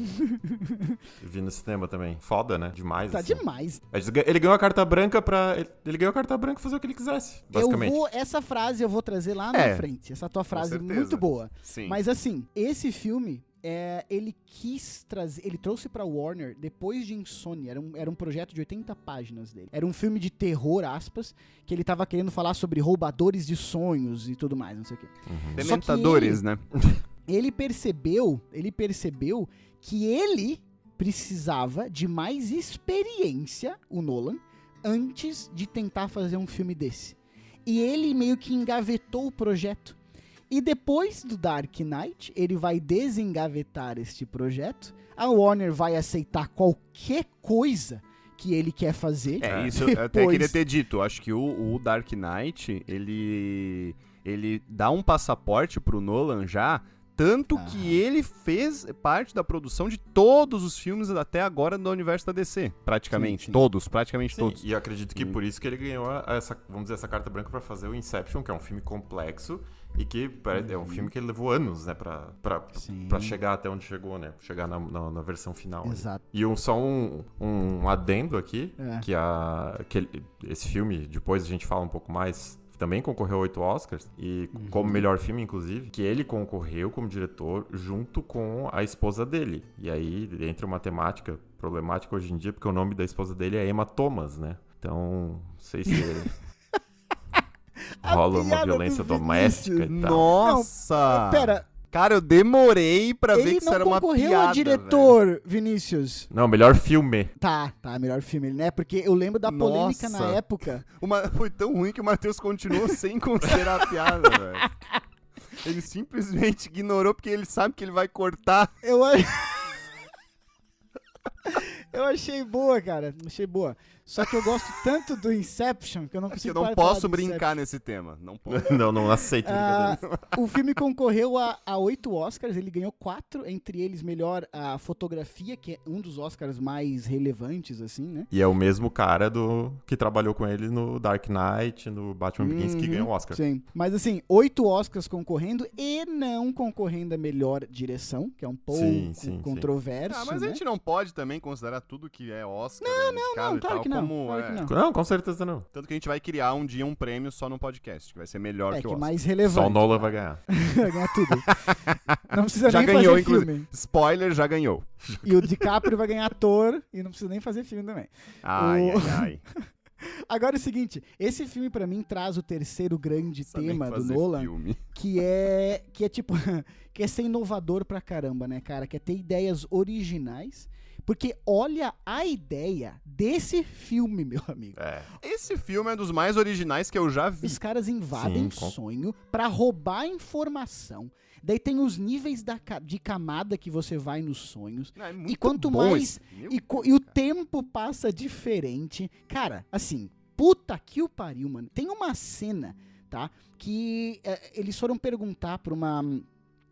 Vi no cinema também. Foda, né? Demais. Tá assim. demais. Mas Ele ganhou a carta branca pra. ele- ganhou a carta branca pra fazer o que ele quisesse, basicamente. Eu vou, essa frase eu vou trazer lá na É, frente. Essa tua frase muito boa. Sim. Mas assim, esse filme, é, ele quis trazer, ele trouxe pra Warner depois de Insônia, era um, era um projeto de 80 páginas dele. Era um filme de terror, aspas, que ele tava querendo falar sobre roubadores de sonhos e tudo mais, não sei o quê. Uhum. Dementadores, né? Ele percebeu, ele percebeu que ele precisava de mais experiência, o Nolan, antes de tentar fazer um filme desse. E ele meio que engavetou o projeto. E depois do Dark Knight, ele vai desengavetar este projeto. A Warner vai aceitar qualquer coisa que ele quer fazer. É, isso eu até queria ter dito. Acho que o, o Dark Knight, ele, ele dá um passaporte pro Nolan já, tanto Ah. que ele fez parte da produção de todos os filmes até agora do universo da DC. Praticamente. Sim, sim. Todos, praticamente Sim, todos. e eu acredito que Sim. por isso que ele ganhou a- essa, vamos dizer, essa carta branca pra fazer o Inception, que é um filme complexo e que é um filme que ele levou anos, né, pra, pra, pra chegar até onde chegou, né, chegar na, na, na versão final. Exato. E um, só um, um adendo aqui, É. que, a, que esse filme, depois a gente fala um pouco mais, também concorreu a oito Oscars, e Uhum. como melhor filme, inclusive, que ele concorreu como diretor junto com a esposa dele. E aí entra uma temática problemática hoje em dia, porque o nome da esposa dele é Emma Thomas, né? Então, não sei se rola uma violência doméstica e tal. Nossa! Pera, Cara, eu demorei pra ver ele que isso não era uma concorreu piada, a diretor, Vinícius. Não, melhor filme. Tá, tá, melhor filme, né? Porque eu lembro da polêmica na Nossa. época. Uma- foi tão ruim que o Matheus continuou sem considerar a piada, velho. Ele simplesmente ignorou porque ele sabe que ele vai cortar. Eu, a- eu achei boa, cara. Achei boa. Só que eu gosto tanto do Inception que eu não Que consigo eu não posso brincar nesse tema. Não posso. não, não aceito brincadeira. o filme concorreu a, a oito Oscars, ele ganhou quatro, entre eles melhor a fotografia, que é um dos Oscars mais relevantes, assim, né? E é o mesmo cara do que trabalhou com ele no Dark Knight, no Batman Begins, que Uhum, ganhou o Oscar. Sim. Mas assim, oito Oscars concorrendo e não concorrendo a melhor direção, que é um pouco Sim, sim, sim. controverso. Ah, mas né? a gente não pode também considerar tudo que é Oscar. Não, Não, claro que não, como. claro que é. não. Não, com certeza não. Tanto que a gente vai criar um dia um prêmio só no podcast, que vai ser melhor É que que o Oscar. mais Só o relevante. Nolan vai ganhar. vai ganhar tudo. Não precisa Já nem ganhou, fazer inclusive. filme. Spoiler, já ganhou. E o DiCaprio vai ganhar ator e não precisa nem fazer filme também. Ai, O- ai, ai. Agora é o seguinte, esse filme pra mim traz o terceiro grande tema do Nolan, Filme. que é que é tipo que é ser inovador pra caramba, né, cara? Que é ter ideias originais. Porque olha a ideia desse filme, meu amigo. É. Esse filme é dos mais originais que eu já vi. Os caras invadem Sim, com- sonho pra roubar informação. Daí tem os níveis da, de camada que você vai nos sonhos. Não, é E quanto bom mais. E, e o tempo passa diferente. Cara, assim, puta que o pariu, mano. Tem uma cena, tá? Que é, eles foram perguntar pra uma.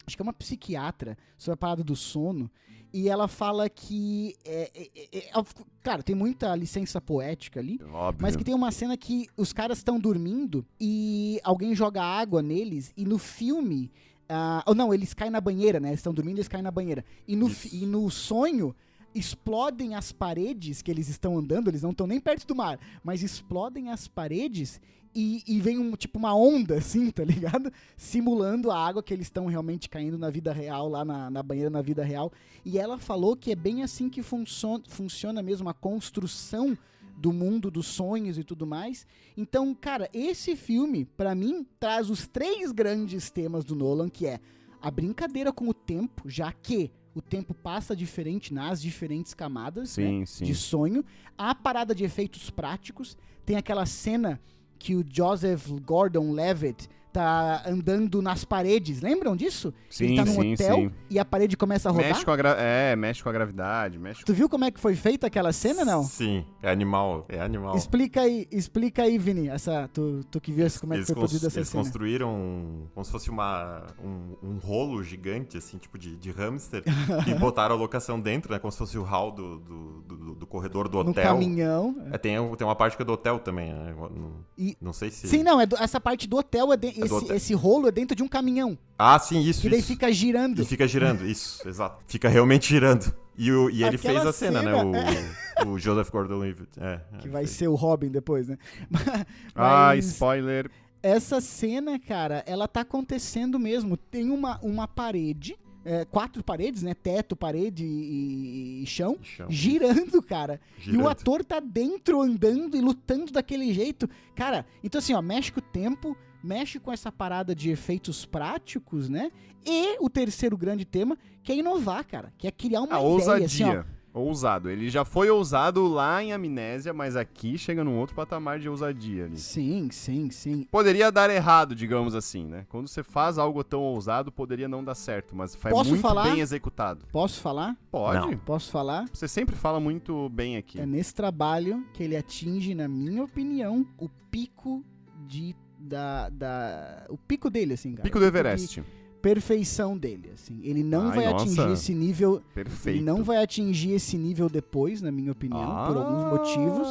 Acho que é uma psiquiatra sobre a parada do sono. E ela fala que. É, é, é, é, cara, tem muita licença poética ali. Óbvio. Mas que tem uma cena que os caras estão dormindo e alguém joga água neles e no filme. ah, ou não, eles caem na banheira, né? Eles estão dormindo e eles caem na banheira. E no, e no sonho explodem as paredes que eles estão andando, eles não estão nem perto do mar, mas explodem as paredes e, e vem um, tipo uma onda, assim, tá ligado? Simulando a água que eles estão realmente caindo na vida real, lá na, na banheira na vida real. E ela falou que é bem assim que funciona, funciona mesmo a construção do mundo dos sonhos e tudo mais. Então, cara, esse filme, pra mim, traz os três grandes temas do Nolan, que é a brincadeira com o tempo, já que o tempo passa diferente nas diferentes camadas né, Sim, sim. de sonho. A parada de efeitos práticos. Tem aquela cena que o Joseph Gordon-Levitt tá andando nas paredes. Lembram disso? Sim, Ele tá num sim, hotel sim. e a parede começa a rodar. Mexe com a gra... É, mexe com a gravidade, mexe Tu viu como é que foi feita aquela cena, não? Sim, é animal, é animal. Explica aí, explica aí, Vini, essa, tu, tu que viu como é que eles foi produzida essa eles cena. construíram como se fosse uma, um, um rolo gigante, assim, tipo de, de hamster, e botaram a locação dentro, né? Como se fosse o hall do, do, do- do corredor do No hotel. caminhão. É, tem, tem uma parte que é do hotel também, né? Não, E- não sei se. Sim, não, é do- essa parte do hotel, é de- esse, hotel. esse rolo é dentro de um caminhão. Ah, sim, isso. Que daí isso. fica girando. E fica girando, isso, exato. Fica realmente girando. E, o, e ele Aquela fez a cena, cena, né? O, o Joseph Gordon-Levitt. É, Que é, vai fez. ser o Robin depois, né? Ah, Mas spoiler. essa cena, cara, ela tá acontecendo mesmo. Tem uma, uma parede, é, quatro paredes, né? Teto, parede e, e chão, Chão. girando, cara. E Girando. o ator tá dentro andando e lutando daquele jeito. Cara, então assim, ó, mexe com o tempo, mexe com essa parada de efeitos práticos, né? E o terceiro grande tema, que é inovar, cara. Que é criar uma A ideia, ousadia. assim, ó. Ousado. Ele já foi ousado lá em Amnésia, mas aqui chega num outro patamar de ousadia ali. Sim, sim, sim. Poderia dar errado, digamos assim, né? Quando você faz algo tão ousado, poderia não dar certo, mas foi Posso muito falar? bem executado. Posso falar? Pode. Não. Posso falar? Você sempre fala muito bem aqui. É nesse trabalho que ele atinge, na minha opinião, o pico de. Da, da, o pico dele, assim, cara. Pico do Everest. perfeição dele, assim. Ele não Ai, vai nossa. atingir esse nível. Perfeito. Ele não vai atingir esse nível depois, na minha opinião, por alguns motivos.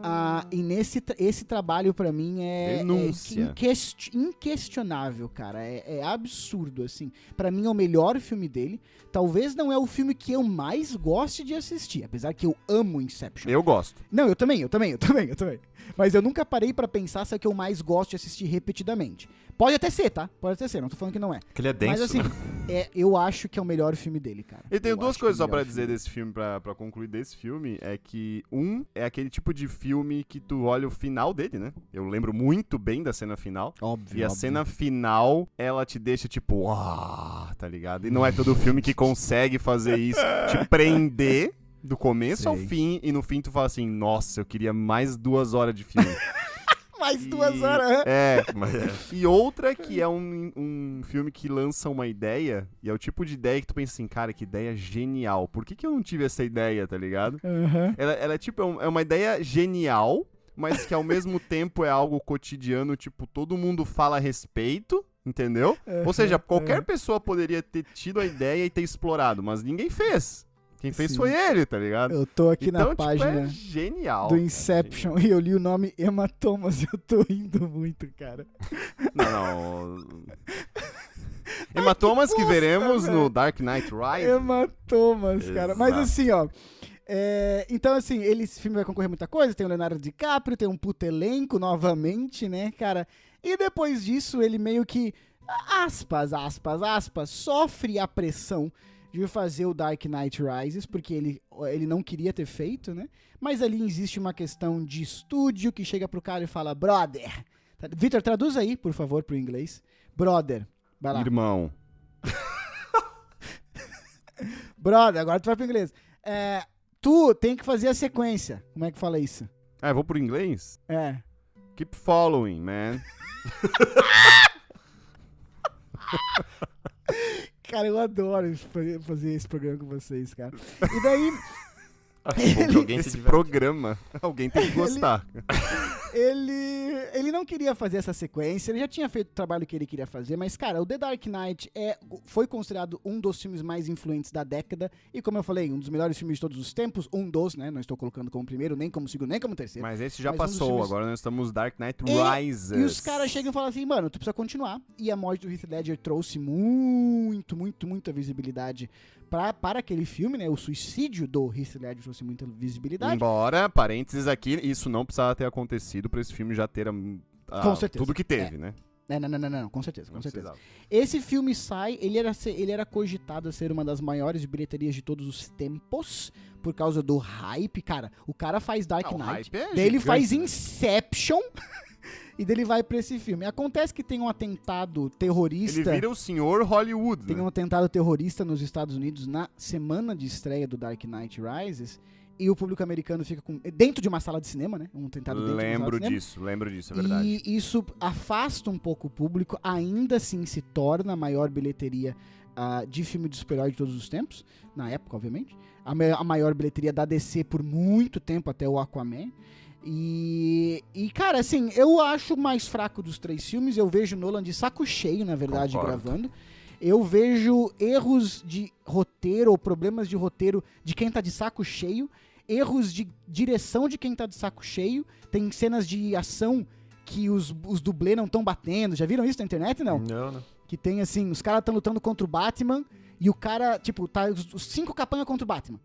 Ah, e nesse esse trabalho pra mim é, é inquest- inquestionável, cara. É, é absurdo, assim. Pra mim é o melhor filme dele. Talvez não é o filme que eu mais goste de assistir, apesar que eu amo Inception. Eu gosto. Não, eu também, eu também, eu também, eu também. Mas eu nunca parei pra pensar se é o que eu mais gosto de assistir repetidamente. Pode até ser, tá? Pode até ser, não tô falando que não é. Que ele é denso. Mas assim, né? é, eu acho que é o melhor filme dele, cara. Eu tenho Eu duas é coisas o só pra melhor dizer filme. desse filme, pra, pra concluir desse filme, é que, um, é aquele tipo de filme que tu olha o final dele, né? Eu lembro muito bem da cena final. Óbvio. E a óbvio. cena final, ela te deixa tipo, uau, tá ligado? E não é todo filme que consegue fazer isso, te prender do começo ao Sei. fim, e no fim tu fala assim, nossa, eu queria mais duas horas de filme. Mais duas E- horas. hã? É, Mas é. e outra que é um, um filme que lança uma ideia, e é o tipo de ideia que tu pensa assim, cara, que ideia genial. Por que, que eu não tive essa ideia, tá ligado? Aham. Ela, ela é tipo, é um- é uma ideia genial, mas que ao mesmo tempo é algo cotidiano, tipo, todo mundo fala a respeito, entendeu? Ou seja, qualquer pessoa poderia ter tido a ideia e ter explorado, mas ninguém fez. Quem fez Sim. foi ele, tá ligado? Eu tô aqui então, na tipo, página é genial. do cara, Inception e eu li o nome Hematomas e eu tô rindo muito, cara. Não, não. Hematomas que, bosta, veremos velho. no Dark Knight Rise. Hematomas, cara. Mas Exato. assim, ó. É, então, assim, ele, esse filme vai concorrer muita coisa. Tem o Leonardo DiCaprio, tem um puto elenco novamente, né, cara? E depois disso, ele meio que, aspas, aspas, aspas, sofre a pressão de fazer o Dark Knight Rises, porque ele, ele não queria ter feito, né? Mas ali existe uma questão de estúdio que chega pro cara e fala, brother. Vitor, traduz aí, por favor, pro inglês. Brother. Vai lá. Irmão. Brother, agora tu vai pro inglês. É, tu tem que fazer a sequência. Como é que fala isso? Ah, eu vou pro inglês? É. Keep following, man. Cara, eu adoro fazer esse programa com vocês, cara. E daí. Alguém Esse programa, alguém tem que gostar. ele, ele não queria fazer essa sequência, ele já tinha feito o trabalho que ele queria fazer, mas, cara, o The Dark Knight é, foi considerado um dos filmes mais influentes da década, e como eu falei, um dos melhores filmes de todos os tempos, um dos, né, não estou colocando como primeiro, nem como segundo, nem como terceiro. Mas esse já Mas um passou, filmes- agora nós estamos Dark Knight E- Rises. E os caras chegam e falam assim, mano, tu precisa continuar. E a morte do Heath Ledger trouxe muito, muito, muita visibilidade pra, para aquele filme, né? O suicídio do Heath Ledger trouxe muita visibilidade. Embora, parênteses aqui, isso não precisava ter acontecido pra esse filme já ter hum, ah, Com certeza. tudo que teve, né? Não, não, não, não, não, com certeza, com certeza. Esse filme sai, ele era, ser- ele era cogitado a ser uma das maiores bilheterias de todos os tempos, por causa do hype. Cara, o cara faz Dark Ah, Knight, é ele faz né? Inception, e daí ele vai pra esse filme. Acontece que tem um atentado terrorista... Ele vira o senhor Hollywood, Tem né? um atentado terrorista nos Estados Unidos na semana de estreia do Dark Knight Rises. E o público americano fica com. Dentro de uma sala de cinema, né? Um atentado dentro de uma sala Lembro de cinema. disso, lembro disso, é verdade. E isso afasta um pouco o público, ainda assim se torna a maior bilheteria ah, de filme de super-herói de todos os tempos, na época, obviamente. A, a maior bilheteria da DC por muito tempo, até o Aquaman. E, e, cara, assim, eu acho o mais fraco dos três filmes. Eu vejo Nolan de saco cheio, na verdade, Concordo. gravando. Eu vejo erros de roteiro ou problemas de roteiro de quem tá de saco cheio, erros de direção de quem tá de saco cheio. Tem cenas de ação que os, os dublês não estão batendo. Já viram isso na internet? Não. Não, não. Que tem assim, os caras estão lutando contra o Batman e o cara, tipo, tá os, os cinco capangas contra o Batman.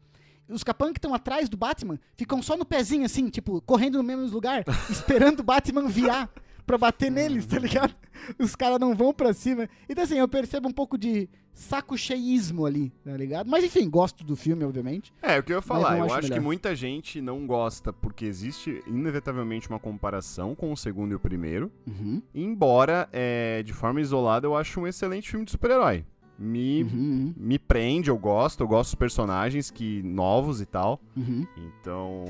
Os capangas que estão atrás do Batman ficam só no pezinho, assim, tipo, correndo no mesmo lugar, esperando o Batman viar pra bater neles, tá ligado? Os caras não vão pra cima. Então, assim, eu percebo um pouco de saco cheísmo ali, tá ligado? Mas, enfim, gosto do filme, obviamente. É, o que eu ia falar, eu acho acho que muita gente não gosta porque existe inevitavelmente uma comparação com o segundo e o primeiro. Uhum. Embora, é, de forma isolada, eu acho um excelente filme de super-herói. Me, Uhum, me prende, eu gosto, eu gosto dos personagens que novos e tal. uhum. Então,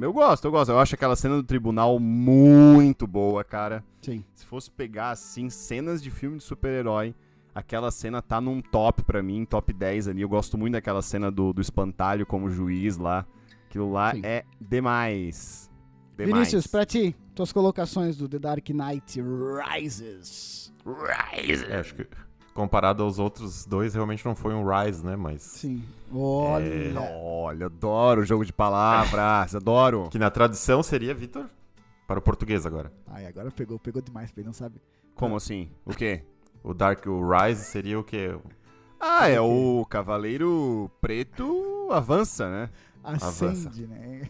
eu gosto, eu gosto. Eu acho aquela cena do tribunal muito boa, cara. Sim. Se fosse pegar, assim, cenas de filme de super-herói, aquela cena tá num top pra mim, top 10 ali. Eu gosto muito daquela cena do, do espantalho como juiz lá. Aquilo lá Sim. é demais. Demais. Vinícius, pra ti, tuas colocações do The Dark Knight Rises. É, acho que comparado aos outros dois, realmente não foi um Rise, né? Mas. Sim. Olha. É, Olha, adoro o jogo de palavras, adoro. Que na tradução seria, Vitor? Para o português agora. Ai, agora pegou, pegou demais pra ele, não sabe. Como assim? O quê? O Dark, o Rise seria o quê? Ah, é o Cavaleiro Preto avança, né? Acende, né?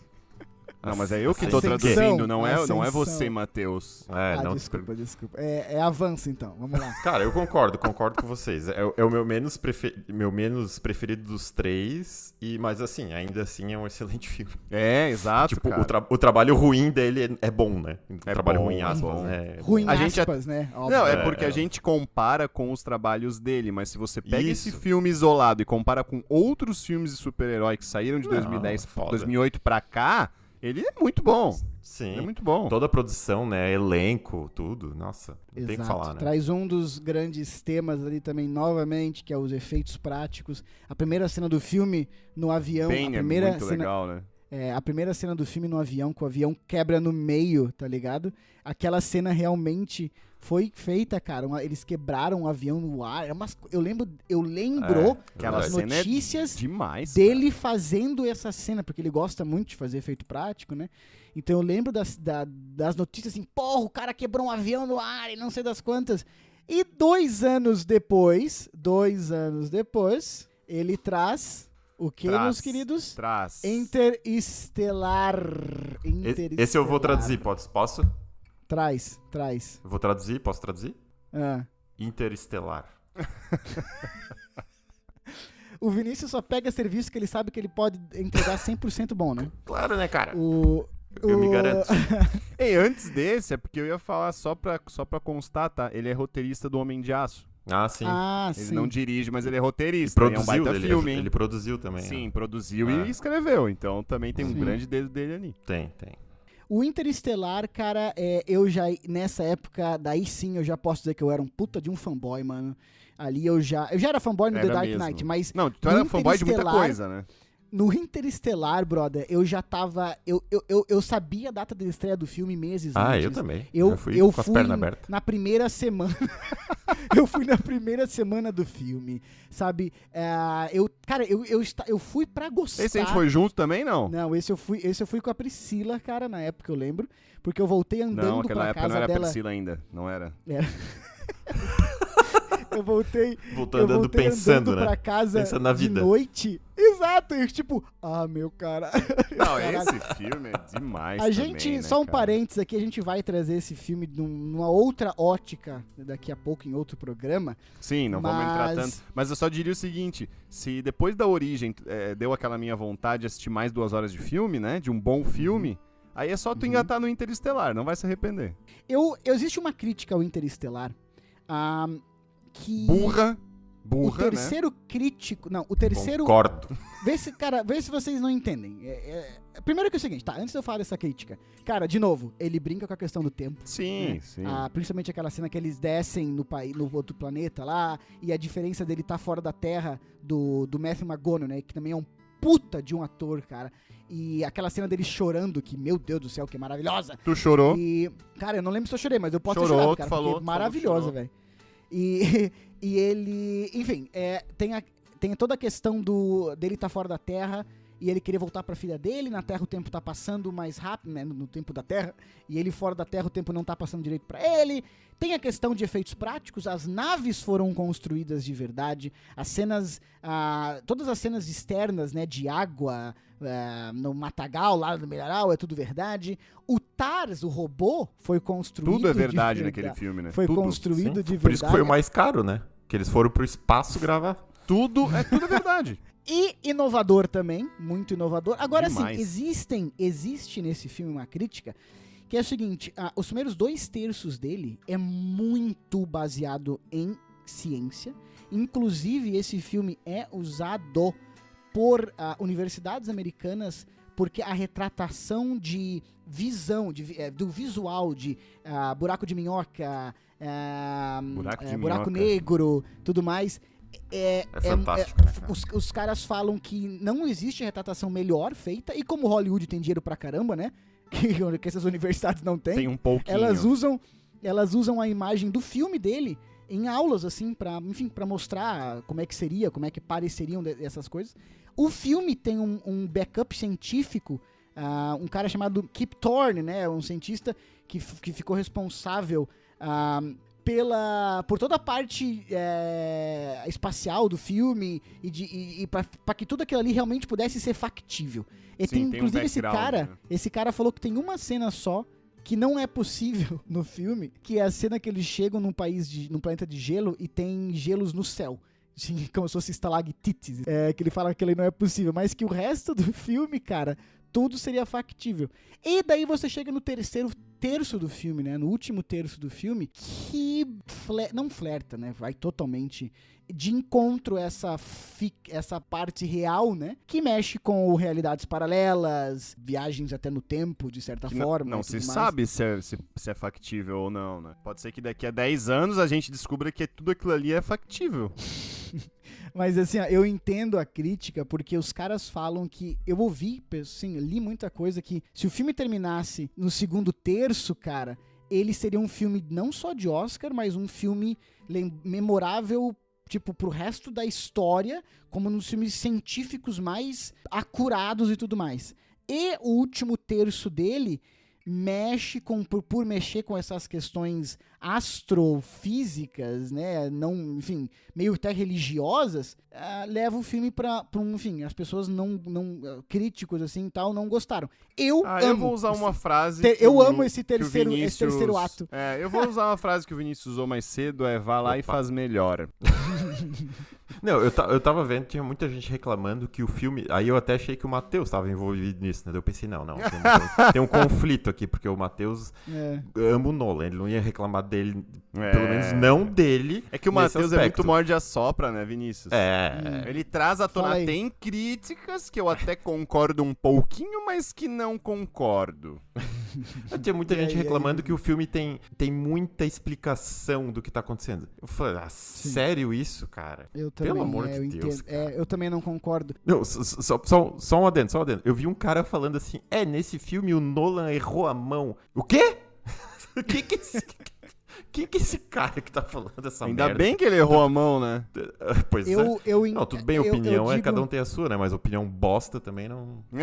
Não, mas é eu que tô Ascensão. traduzindo, não é, não é você, Matheus. É, ah, não desculpa, desculpa. É, é avanço então, vamos lá. Cara, eu concordo, concordo com vocês. É, o- é o meu menos, prefe- meu menos preferido dos três, e, mas assim, ainda assim é um excelente filme. É, exato, tipo, cara. o, tra- o trabalho ruim dele é, é bom, né? O É trabalho bom, ruim, é aspas, bom. né? Ruim A gente aspas, né? Óbvio. Não, é É, porque é. a gente compara com os trabalhos dele, mas se você pega esse Isso. filme isolado e compara com outros filmes de super-herói que saíram de Não, 2010, é foda. 2008 pra cá, ele é muito bom. Sim. Ele é muito bom. Toda a produção, né? Elenco, tudo. Nossa, não tem o que Exato. falar, né? Traz um dos grandes temas ali também, novamente, que é os efeitos práticos. A primeira cena do filme no avião. Bem, a é primeira muito cena, legal, né? É, a primeira cena do filme no avião, que o avião quebra no meio, tá ligado? Aquela cena realmente foi feita, cara. uma- eles quebraram o avião no ar. É umas eu lembro, eu lembro É, as é notícias demais. dele fazendo essa cena, porque ele gosta muito de fazer efeito prático, né? Então eu lembro das, da- das notícias assim, porra, o cara quebrou um avião no ar e não sei das quantas. E dois anos depois, dois anos depois, ele traz O que, Traz. meus queridos? Traz. Interestelar. Interestelar. Esse eu vou traduzir, posso? Traz, traz. Eu vou traduzir, posso traduzir? Ah. Interestelar. O Vinícius só pega serviço que ele sabe que ele pode entregar 100% bom, né? Claro, né, cara? O, Eu me o- garanto. Ei, antes desse, é porque eu ia falar só pra, só pra constar, tá? Ele é roteirista do Homem de Aço. Ah, sim. Ah, Ele sim. não dirige, mas ele é roteirista. e produziu, é um baita ele, filme, hein? ele produziu também. Sim, né? produziu É. e escreveu. Então também tem um Sim. grande dedo dele ali. Tem, tem. O Interestelar, cara, é, eu já, nessa época, daí sim, eu já posso dizer que eu era um puta de um fanboy, mano. Ali eu já. Eu já era fanboy no The Era Dark mesmo. Knight, mas Não, tu era fanboy de muita coisa, né? No Interestelar, brother, eu já tava. Eu, eu, eu, eu sabia a data de estreia do filme meses Ah, antes. eu também. Eu, Já fui eu fui na primeira semana. eu fui na primeira semana do filme, sabe? É, eu, cara, eu, eu, eu fui pra gostar. Esse a gente foi junto também, não? Não, esse eu fui, esse eu fui com a Priscila, cara, na época eu lembro, porque eu voltei andando Não, pra época casa não era dela. Priscila ainda. Não era. Eu voltei, Voltou eu andando voltei pensando, andando né? pra casa Pensando na de vida. noite. Exato, eu tipo, ah, meu cara. Não, esse filme é demais. A também, gente, né, só um cara? parênteses aqui, a gente vai trazer esse filme num- numa outra ótica daqui a pouco em outro programa. Sim, não vamos entrar Mas- tanto. Mas eu só diria o seguinte: se depois da origem é, deu aquela minha vontade de assistir mais duas horas de filme, né? De um bom filme, aí é só tu Uhum. engatar no Interestelar, não vai se arrepender. Eu, existe uma crítica ao Interestelar ah, que Burra, o burra, né? terceiro crítico, não, o terceiro Concordo. Vê se, cara, vê se vocês não entendem. É- é- primeiro que é o seguinte, tá? Antes de eu falar dessa crítica, cara, de novo, ele brinca com a questão do tempo. Sim, né? sim. Ah, principalmente aquela cena que eles descem no, pai- no outro planeta lá, e a diferença dele estar fora da Terra do, do Matthew McGonagall, né? Que também é um puta de um ator, cara. E aquela cena dele chorando, que, meu Deus do céu, que é maravilhosa. Tu chorou? E, cara, eu não lembro se eu chorei, mas eu posso ter Chorou, chorado, tu cara, falou, maravilhosa, velho. E, e ele, enfim, é, tem, a, tem toda a questão do dele estar fora da Terra e ele querer voltar pra filha dele, na Terra o tempo tá passando mais rápido, né, no, tempo da Terra, e ele fora da Terra o tempo não tá passando direito pra ele. Tem a questão de efeitos práticos, as naves foram construídas de verdade, as cenas, ah, todas as cenas externas, né, de água, ah, no matagal lá no mineral, é tudo verdade. O Tars, o robô, foi construído Tudo é de verdade verda- naquele filme, né? Foi tudo, construído Sim, de verdade. Por isso que foi o mais caro, né? Que eles foram pro espaço gravar. tudo é tudo é verdade. E inovador também, muito inovador. Agora sim, Demais. existem, existe nesse filme uma crítica que é o seguinte, ah, os primeiros dois terços dele é muito baseado em ciência. Inclusive, esse filme é usado por ah, universidades americanas porque a retratação de visão, de, eh, do visual de ah, buraco de minhoca, ah, Buraco de eh, buraco minhoca. negro, tudo mais, é, É fantástico, né, cara? os, os caras falam que não existe retratação melhor feita, e como Hollywood tem dinheiro pra caramba, né? Que, que essas universidades não têm, Tem um pouquinho. elas usam elas usam a imagem do filme dele em aulas assim para enfim para mostrar como é que seria como é que pareceriam essas coisas o filme tem um, um backup científico ah, um cara chamado Kip Thorne né um cientista que, que ficou responsável ah, pela por toda a parte eh, espacial do filme e, de, e, para que tudo aquilo ali realmente pudesse ser factível e Sim, tem, tem um inclusive esse background, cara né? esse cara falou que tem uma cena só que não é possível no filme, que é a cena que eles chegam num país de, num planeta de gelo e tem gelos no céu. Como se fosse estalactites. É, que ele fala que aí não é possível, mas que o resto do filme, cara, tudo seria factível. E daí você chega no terceiro terço do filme, né? No último terço do filme, que não flerta, né? Vai totalmente de encontro essa, fi- essa parte real, né? Que mexe com realidades paralelas, viagens até no tempo, de certa Que não- forma. Não, e se mais. sabe se é, se, se é factível ou não, né? Pode ser que daqui a 10 anos a gente descubra que tudo aquilo ali é factível. Mas assim, ó, eu entendo a crítica porque os caras falam que. Eu ouvi, assim, li muita coisa que se o filme terminasse no segundo terço, cara, ele seria um filme não só de Oscar, mas um filme memorável, tipo, pro resto da história, como nos filmes científicos mais acurados e tudo mais. E o último terço dele mexe com por, por mexer com essas questões astrofísicas, né, não, enfim, meio até religiosas, ah, leva o filme para um, enfim, as pessoas não, não ah, críticos assim e tal não gostaram. Eu Ah, amo. eu vou usar uma frase. Te- que eu o- amo esse terceiro, esse terceiro ato. É, eu vou usar uma frase que o Vinícius usou mais cedo, é vá lá e Opa. faz melhor. Não, eu, eu tava vendo, tinha muita gente reclamando que o filme. Aí eu até achei que o Matheus tava envolvido nisso, né? Eu pensei, não, não. Tem, tem- tem um conflito aqui, porque o Matheus É. ama o Nolan. Ele não ia reclamar dele, É. pelo menos não dele. É que o Matheus é muito morde a sopra, né, Vinícius? É. Ele traz à tona, aí. tem críticas que eu até concordo um pouquinho, mas que não concordo. Tinha muita E gente aí, aí? reclamando que o filme tem, tem muita explicação do que tá acontecendo. Eu falei, ah, sério isso, cara? Eu também, Pelo amor é, de eu Deus. É, eu também não concordo. Não, só, só, só, um adendo, só um adendo. Eu vi um cara falando assim, é, nesse filme o Nolan errou a mão. O quê? O que que esse... que que esse cara que tá falando essa Ainda merda? bem que ele errou a mão, né? Pois é. Eu, eu, en- Não, tudo bem, eu- eu opinião é digo- cada um tem a sua, né? Mas opinião bosta também não...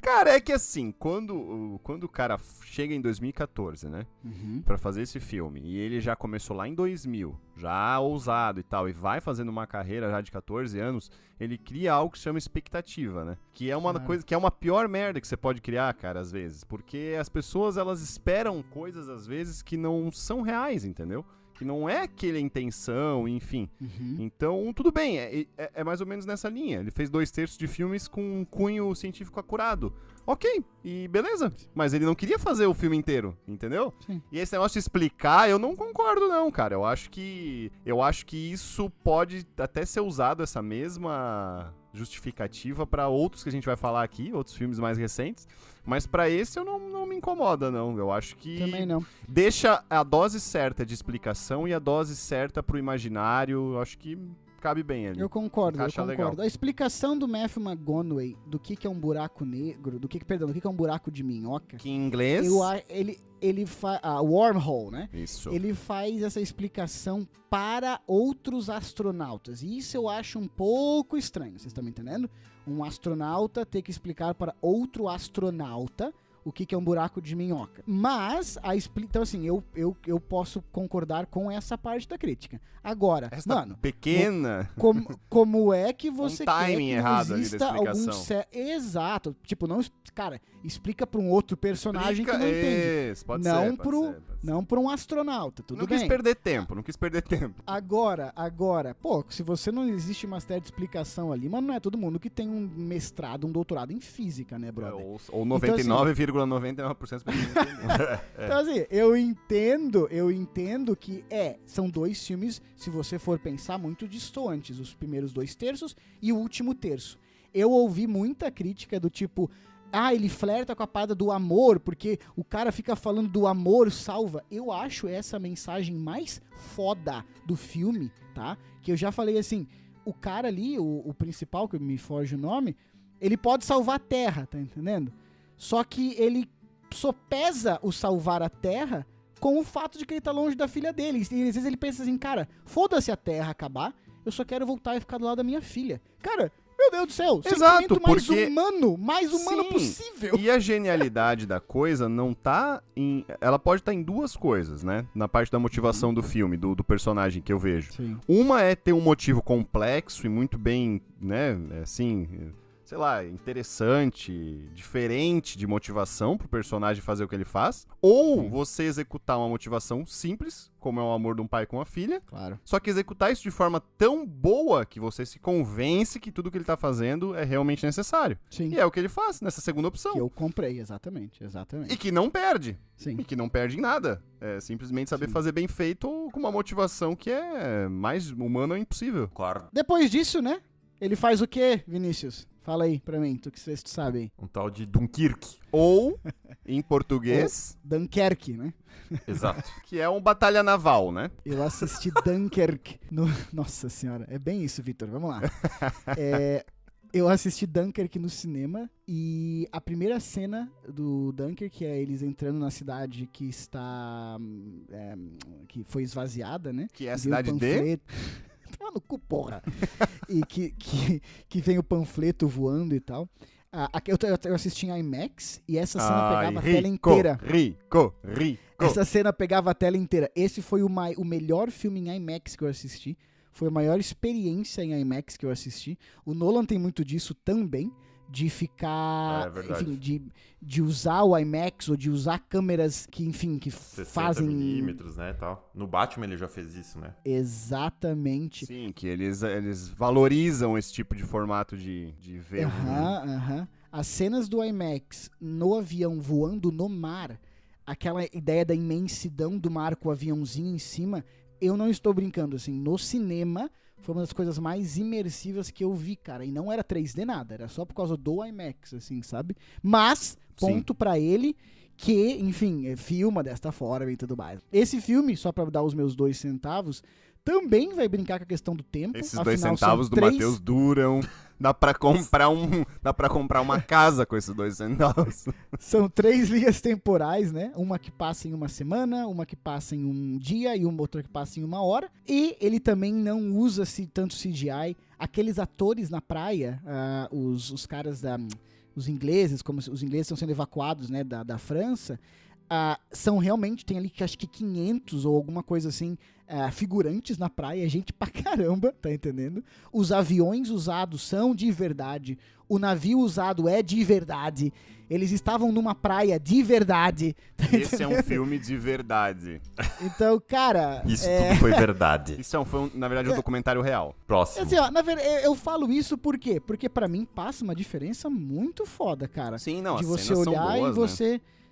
Cara, é que assim, quando, o- quando o cara chega em 2014, né? Uhum. Pra fazer esse filme, e ele já começou lá em 2000, já ousado e tal, e vai fazendo uma carreira já de 14 anos, ele cria algo que se chama expectativa, né? Que é uma coisa, que é uma pior merda que você pode criar, cara, às vezes, porque as pessoas elas esperam coisas às vezes que não são reais, entendeu? Que não é aquela intenção, enfim. Uhum. Então, tudo bem, é, é- é mais ou menos nessa linha. Ele fez dois terços de filmes com um cunho científico acurado. Ok, e beleza. Mas ele não queria fazer o filme inteiro, entendeu? Sim. E esse negócio de explicar, eu não concordo, não, cara. Eu acho que. Eu acho que isso pode até ser usado, essa mesma justificativa para outros que a gente vai falar aqui, outros filmes mais recentes. Mas pra esse eu não, não me incomoda, não. Eu acho que Também não. deixa a dose certa de explicação e a dose certa pro imaginário. Eu acho que cabe bem ali. Eu concordo, eu Encaixa concordo. legal. A explicação do Matthew McConaughey do que, que é um buraco negro, do que, que- perdão, do que, que é um buraco de minhoca, Que em inglês. eu, ele, ele faz. A wormhole, né? Isso. Ele faz essa explicação para outros astronautas. E isso eu acho um pouco estranho, vocês estão me entendendo? Um astronauta ter que explicar para outro astronauta o que, que é um buraco de minhoca. Mas, a então assim, eu, eu, eu posso concordar com essa parte da crítica. Agora, Esta mano, pequena. como, como é que você quer timing que errado exista algum Exato. Tipo, não... Cara, explica para um outro personagem Explica- que não entende. Isso, pode Não ser, pode pro- ser, pode ser. Não para um astronauta, tudo não bem. quis perder tempo, não quis perder tempo. Agora, agora, pô, se você não existe uma série de explicação ali, mas não é todo mundo que tem um mestrado, um doutorado em física, né, brother? Ou, ou Então, assim- 99,99% das pessoas não entendem. Então, assim, eu entendo, eu entendo que é, são dois filmes, se você for pensar, muito distantes, os primeiros dois terços e o último terço. Eu ouvi muita crítica do tipo, ah, ele flerta com a parada do amor, porque o cara fica falando do amor salva. Eu acho essa mensagem mais foda do filme, tá? Que eu já falei assim, o cara ali, o, o principal, que me foge o nome, ele pode salvar a Terra, tá entendendo? Só que ele sopesa o salvar a Terra com o fato de que ele tá longe da filha dele. E às vezes ele pensa assim, cara, foda-se a Terra acabar, eu só quero voltar e ficar do lado da minha filha. Cara, meu Deus do céu, Exato, sentimento mais porque- humano, mais humano Sim. possível. E a genialidade da coisa não tá em. Ela pode estar em duas coisas, né? Na parte da motivação do filme, do, do personagem que eu vejo. Sim. Uma é ter um motivo complexo e muito bem, né, assim, sei lá, interessante, diferente de motivação pro personagem fazer o que ele faz. Ou Sim. você executar uma motivação simples, como é o amor de um pai com a filha, Claro. só que executar isso de forma tão boa que você se convence que tudo que ele tá fazendo é realmente necessário. Sim. E é o que ele faz nessa segunda opção. Que eu comprei, exatamente, exatamente. E que não perde. Sim. E que não perde em nada. É simplesmente saber Sim. fazer bem feito com uma motivação que é mais humana impossível. Claro. Depois disso, né? Ele faz o quê, Vinícius? Fala aí pra mim, tu que vocês tu sabe aí. Um tal de Dunkirk. Ou, em português, Dunkerque, né? Exato. que é um batalha naval, né? Eu assisti Dunkirk no... Nossa senhora, é bem isso, Vitor. Vamos lá. É, eu assisti Dunkirk no cinema e a primeira cena do Dunkirk é eles entrando na cidade que está... hum, é, que foi esvaziada, né? Que é a E cidade de... panfleto- Toma no cu, porra. e que, que, que vem o panfleto voando e tal. Ah, eu, eu- assisti em IMAX e essa cena Ai, pegava a rico, tela inteira. Rico, rico. Essa cena pegava a tela inteira. Esse foi o, mai- o melhor filme em IMAX que eu assisti. Foi a maior experiência em IMAX que eu assisti. O Nolan tem muito disso também, de ficar, É, verdade. enfim, de, de usar o IMAX ou de usar câmeras que, enfim, que 60 fazem milímetros, né, tal. No Batman ele já fez isso, né? exatamente. Sim, que eles, eles valorizam esse tipo de formato de, de ver. Aham, aham. As cenas do IMAX no avião voando no mar, aquela ideia da imensidão do mar com o aviãozinho em cima, eu não estou brincando, assim, no cinema foi uma das coisas mais imersivas que eu vi, cara, e não era 3D nada, era só por causa do IMAX, assim, sabe? Mas, ponto pra ele que, enfim, eh, filma desta forma e tudo mais. Esse filme, só pra dar os meus dois centavos, também vai brincar com a questão do tempo. Esses dois afinal, são centavos do três- Matheus duram. Dá pra comprar um, dá para comprar uma casa com esses dois centavos. São três linhas temporais, né? Uma que passa em uma semana, uma que passa em um dia e uma outra que passa em uma hora. E ele também não usa -se tanto CGI. Aqueles atores na praia, ah, os, os caras da. Os ingleses, como os ingleses estão sendo evacuados né, da, da França, ah, são realmente, tem ali que acho que 500 ou alguma coisa assim, ah, figurantes na praia, gente pra caramba, tá entendendo? Os aviões usados são de verdade, o navio usado é de verdade, eles estavam numa praia de verdade. tá Esse é um entendendo? filme de verdade. Então, cara. Isso é... tudo foi verdade. Isso é um, foi, um- na verdade, um documentário real. Próximo. Assim, ó, na verdade, eu- eu falo isso por quê? Porque pra mim passa uma diferença muito foda, cara. Sim, não, de as você cenas são olhar boas, e né?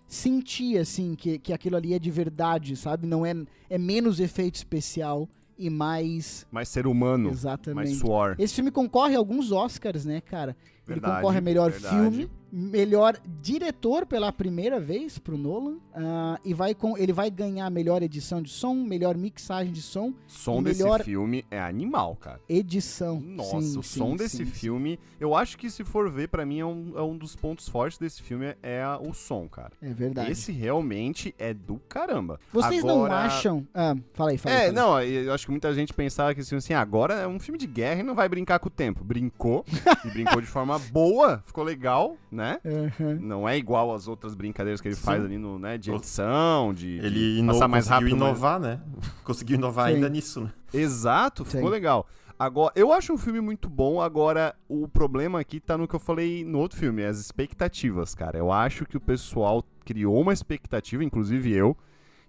Sentir, assim, que, que aquilo ali é de verdade, sabe? Não é, é menos efeito especial e mais. Mais ser humano, mais Exatamente. suor. Esse filme concorre a alguns Oscars, né, cara? Ele Verdade, concorre a melhor verdade. filme, melhor diretor pela primeira vez pro Nolan. ah, e vai com, ele vai ganhar melhor edição de som, melhor mixagem de som, som o desse melhor- filme é animal, cara. edição. Nossa, Sim, o sim, som desse sim, sim. filme, eu acho que se for ver, pra mim é um, é um dos pontos fortes desse filme, é o som, cara. É verdade. Esse realmente é do caramba. Vocês não Agora- acham. Ah, fala aí, fala aí. É, fala não, eu acho que muita gente pensava que assim, agora é um filme de guerra e não vai brincar com o tempo. Brincou, e brincou de forma boa, ficou legal, né? Aham. Não é igual às outras brincadeiras que ele Sim. faz ali no, né, de edição, de, de Ele ino passar mais conseguiu rápido. mas- inovar, né? Conseguiu inovar Sim. ainda nisso, né? Exato, ficou Sim. legal. Agora, eu acho um filme muito bom, agora o problema aqui tá no que eu falei no outro filme, as expectativas, cara. Eu acho que o pessoal criou uma expectativa, inclusive eu,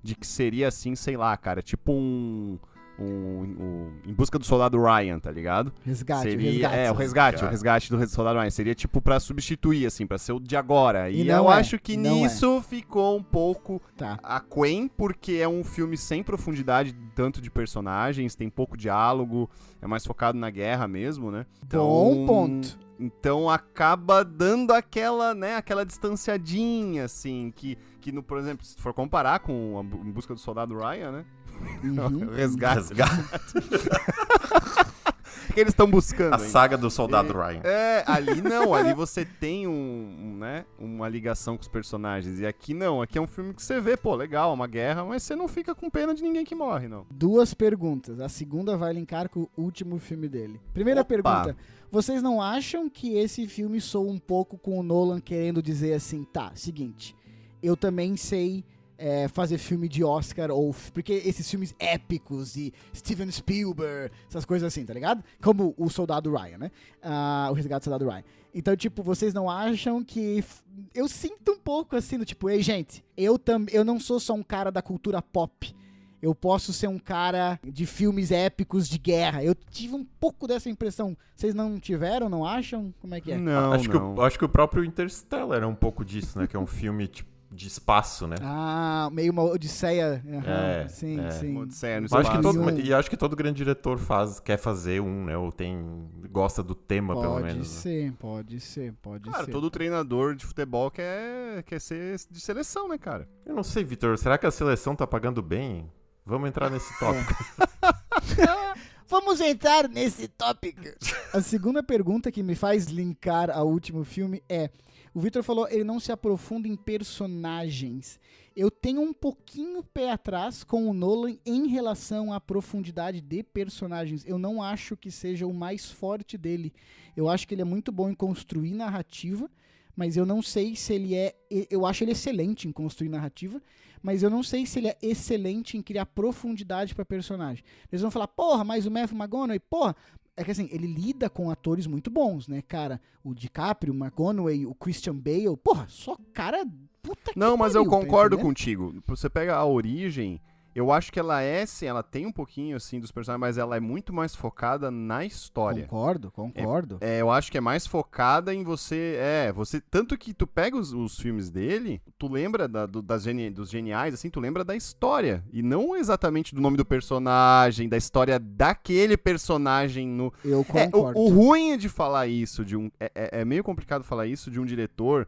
de que seria assim, sei lá, cara, tipo um. Um, um- em busca do soldado Ryan, tá ligado? Resgate, seria, resgate. É, o resgate, Cara. o resgate do soldado Ryan. Seria tipo pra substituir, assim, pra ser o de agora. E, E não eu é, acho que não nisso ficou um pouco Tá. aquém, porque é um filme sem profundidade, tanto de personagens, tem pouco diálogo, é mais focado na guerra mesmo, né? Bom ponto. Então acaba dando aquela, né, aquela distanciadinha, assim, que, que no, por exemplo, se for comparar com a Busca do Soldado Ryan, né? Uhum. O resgate. Resgate. que eles estão buscando. A ainda. saga do soldado Ryan. É, ali não, ali você tem um, um, né, uma ligação com os personagens. E aqui não, aqui é um filme que você vê, pô, legal, uma guerra, mas você não fica com pena de ninguém que morre, não. Duas perguntas. A segunda vai linkar com o último filme dele. Primeira Opa. pergunta. Vocês não acham que esse filme soa um pouco com o Nolan querendo dizer assim, tá, seguinte, eu também sei é, fazer filme de Oscar, ou porque esses filmes épicos de Steven Spielberg, essas coisas assim, tá ligado? Como o Soldado Ryan, né? Ah, o Resgate do Soldado Ryan. Então, tipo, vocês não acham que. Eu sinto um pouco assim, do tipo, ei, gente, eu, tam... eu não sou só um cara da cultura pop. Eu posso ser um cara de filmes épicos de guerra. Eu tive um pouco dessa impressão. Vocês não tiveram, não acham? Como é que é? Não, acho, que não. o, acho que o próprio Interstellar é um pouco disso, né? Que é um filme tipo, de espaço, né? Ah, meio uma odisseia. Aham, É, sim, é. sim. Odisseia no Eu acho que espaço. todo, um- e acho que todo grande diretor faz, quer fazer um, né? Ou tem. gosta do tema, pelo Pode menos. né? ser, pode ser, pode Cara, ser. todo treinador de futebol quer, quer ser de seleção, né, cara? Eu não sei, Vitor. Será que a seleção tá pagando bem? Vamos entrar nesse tópico. Vamos entrar nesse tópico. A segunda pergunta que me faz linkar ao último filme é: o Victor falou ele não se aprofunda em personagens. Eu tenho um pouquinho pé atrás com o Nolan em relação à profundidade de personagens. Eu não acho que seja o mais forte dele. Eu acho que ele é muito bom em construir narrativa, mas eu não sei se ele é. Eu acho ele excelente em construir narrativa, mas eu não sei se ele é excelente em criar profundidade pra personagem. Eles vão falar, porra, mas o Matthew McConaughey, porra. É que assim, ele lida com atores muito bons, né, cara? O DiCaprio, o McConaughey, o Christian Bale, porra, só cara. Puta que Não, mas eu pariu, tá concordo entendendo? contigo. Você pega a origem, eu acho que ela é, sim, ela tem um pouquinho, assim, dos personagens, mas ela é muito mais focada na história. Concordo, concordo. É, eu acho que é mais focada em você. É, você. Tanto que tu pega os, os filmes dele, tu lembra da- do- das geni- dos geniais, assim, tu lembra da história. E não exatamente do nome do personagem, da história daquele personagem no. Eu É, o, concordo. o ruim de falar isso de um. É, é- é meio complicado falar isso de um diretor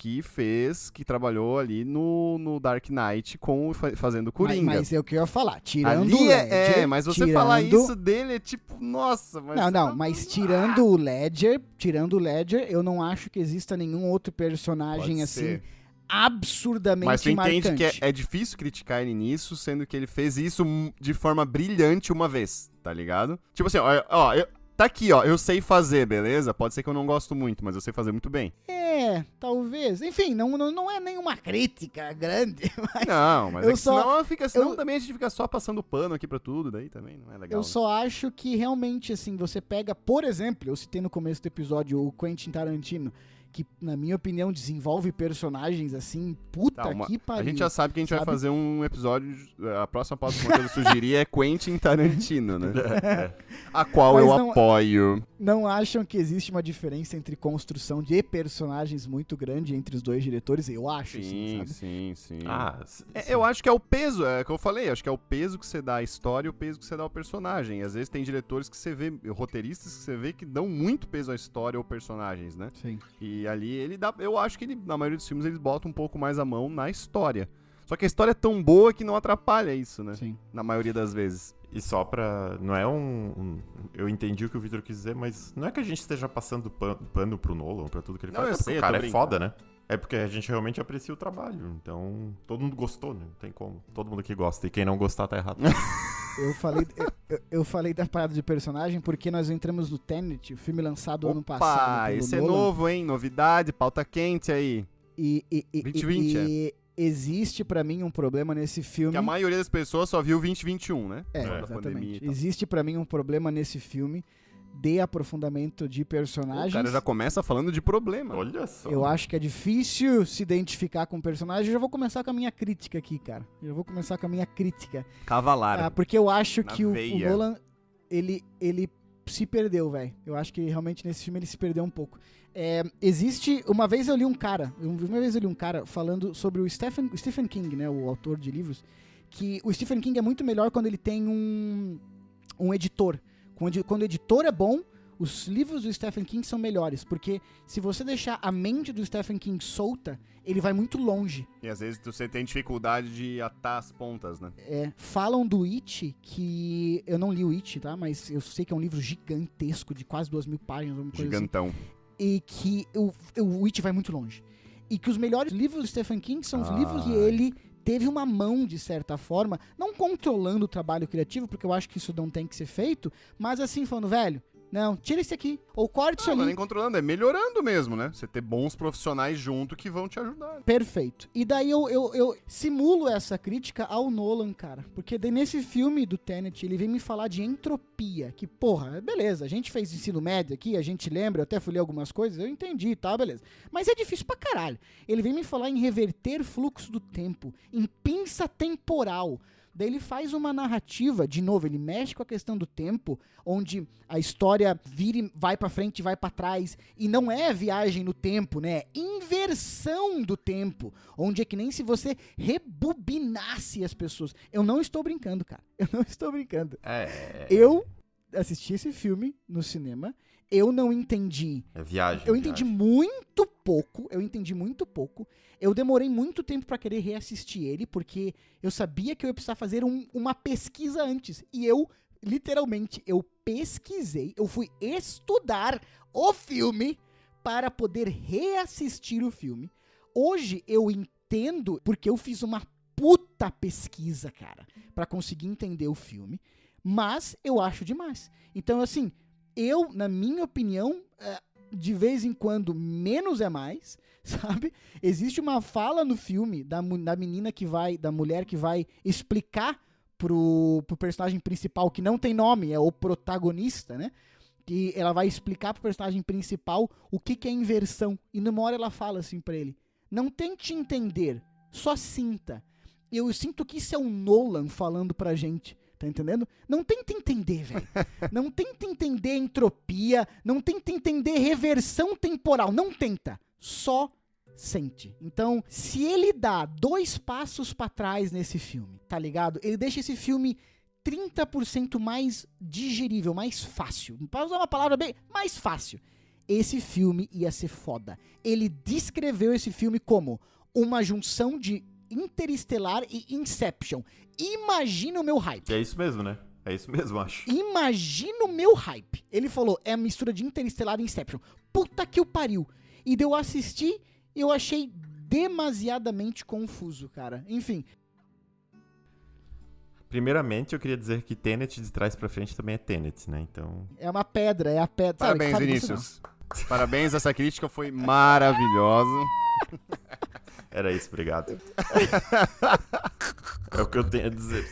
que fez, que trabalhou ali no, no Dark Knight com fazendo mas, Coringa. mas é o que eu ia falar. Tirando Ali o é, Ledger, é, mas você tirando... falar isso dele é tipo, nossa, mas. Não, não, mas tirando o Ledger, tirando o Ledger, eu não acho que exista nenhum outro personagem Pode assim ser. absurdamente Mas tu entende marcante. que é, é difícil criticar ele nisso, sendo que ele fez isso de forma brilhante uma vez, tá ligado? Tipo assim, ó, ó, eu- tá aqui, ó, eu sei fazer, beleza? Pode ser que eu não gosto muito, mas eu sei fazer muito bem. É, talvez. Enfim, não, não, não é nenhuma crítica grande, mas Não, mas eu é que só- senão, fica, senão eu- também a gente fica só passando pano aqui pra tudo, daí também não é legal. eu né? só acho que realmente, assim, você pega, por exemplo, eu citei no começo do episódio o Quentin Tarantino, que, na minha opinião, desenvolve personagens assim, puta Tá, uma- que pariu. A gente já sabe que a gente vai sabe? fazer um episódio. A próxima pauta que Matheus sugerir é Quentin Tarantino, né? A qual Mas eu não- apoio. Não acham que existe uma diferença entre construção de personagens muito grande entre os dois diretores? Eu acho, sim, Sim, sabe? sim, sim. Ah, É, sim. eu acho que é o peso, é o que eu falei, acho que é o peso que você dá à história e o peso que você dá ao personagem. Às vezes tem diretores que você vê, roteiristas que você vê que dão muito peso à história ou personagens, né? Sim. E ali ele dá. Eu acho que ele, na maioria dos filmes eles botam um pouco mais a mão na história. Só que a história é tão boa que não atrapalha isso, né? Sim. Na maioria das vezes. E só pra. Não é um, um- Eu entendi o que o Victor quis dizer, mas não é que a gente esteja passando pano, pano pro Nolan, pra tudo que ele Não, faz. eu é porque sei, o cara é foda, né? É porque a gente realmente aprecia o trabalho. Então, todo mundo gostou, né? Não tem como. Todo mundo que gosta. E quem não gostar tá errado. Eu falei, eu, eu- falei da parada de personagem porque nós entramos no Tenet, o filme lançado ano passado. Opa, esse é Nolan, novo, hein? Novidade, pauta quente aí. E, e, e, 2020, e- e existe pra mim um problema nesse filme. Que a maioria das pessoas só viu 2021, né? É, exatamente. Existe pra mim um problema nesse filme de aprofundamento de O personagens. cara já começa falando de problema. Olha só. Eu acho que é difícil se identificar com o personagem. Eu já vou começar com a minha crítica aqui, cara. Eu vou começar com a minha crítica. Cavalar. Ah, porque eu acho que o, o. Nolan, ele, ele se perdeu, velho. Eu acho que realmente nesse filme ele se perdeu um pouco. É, existe. Uma vez eu li um cara, uma vez eu li um cara falando sobre o Stephen, o Stephen King, né? O autor de livros. Que o Stephen King é muito melhor quando ele tem um, um editor. Quando, quando o editor é bom, os livros do Stephen King são melhores. Porque se você deixar a mente do Stephen King solta, ele vai muito longe. E às vezes você tem dificuldade de atar as pontas, né? É, falam do It, que eu não li o It, tá? Mas eu sei que é um livro gigantesco, de quase duas mil páginas, alguma coisa assim. Gigantão. E que o, o It vai muito longe. E que os melhores livros do Stephen King são os Ai. livros que ele teve uma mão, de certa forma, não controlando o trabalho criativo, porque eu acho que isso não tem que ser feito, mas assim, falando, velho, não, tira esse aqui, ou corte isso Não, não é ali. nem controlando, é melhorando mesmo, né? Você ter bons profissionais junto que vão te ajudar. Perfeito. E daí eu, eu, eu simulo essa crítica ao Nolan, cara. Porque daí nesse filme do Tenet, ele vem me falar de entropia. Que, porra, beleza, a gente fez ensino médio aqui, a gente lembra, eu até fui ler algumas coisas, eu entendi, tá, beleza. Mas é difícil pra caralho. Ele vem me falar em reverter fluxo do tempo, em pinça temporal. Daí ele faz uma narrativa, de novo, ele mexe com a questão do tempo, onde a história vira, e vai pra frente, vai pra trás, e não é viagem no tempo, né? É inversão do tempo, onde é que nem se você rebobinasse as pessoas. Eu não estou brincando, cara. Eu não estou brincando. É, Eu assisti esse filme no cinema, eu não entendi é viagem. eu entendi viagem. muito pouco, eu entendi muito pouco. Eu demorei muito tempo pra querer reassistir ele, porque eu sabia que eu ia precisar fazer um- uma pesquisa antes. E eu, literalmente, eu pesquisei, eu fui estudar o filme para poder reassistir o filme. Hoje eu entendo porque eu fiz uma puta pesquisa, cara, pra conseguir entender o filme. Mas eu acho demais. Então, assim, eu, na minha opinião, é, de vez em quando, menos é mais, sabe? Existe uma fala no filme da, da menina que vai, da mulher que vai explicar pro, pro personagem principal, que não tem nome, é o protagonista, né? Que ela vai explicar pro personagem principal o que, que é inversão. E numa hora ela fala assim pra ele: Não tente entender, só sinta. Eu sinto que isso é o Nolan falando pra gente. Tá entendendo? Não tenta entender, velho. Não tenta entender entropia. Não tenta entender reversão temporal. Não tenta. Só sente. Então, se ele dá dois passos pra trás nesse filme, tá ligado? Ele deixa esse filme 30% mais digerível, mais fácil. Para usar uma palavra bem mais fácil. Esse filme ia ser foda. Ele descreveu esse filme como uma junção de Interestelar e Inception. Imagina o meu hype. E é isso mesmo, né? É isso mesmo, acho. Imagina o meu hype. Ele falou, é a mistura de Interestelar e Inception. Puta que o pariu. E deu assistir, eu achei demasiadamente confuso, cara. Enfim, Primeiramente, eu queria dizer que Tenet de trás pra frente também é Tenet, né? Então. é uma pedra, é a pedra. Parabéns, sabe Vinícius. Parabéns, essa crítica foi maravilhosa. Era isso, obrigado. é o que eu tenho a dizer.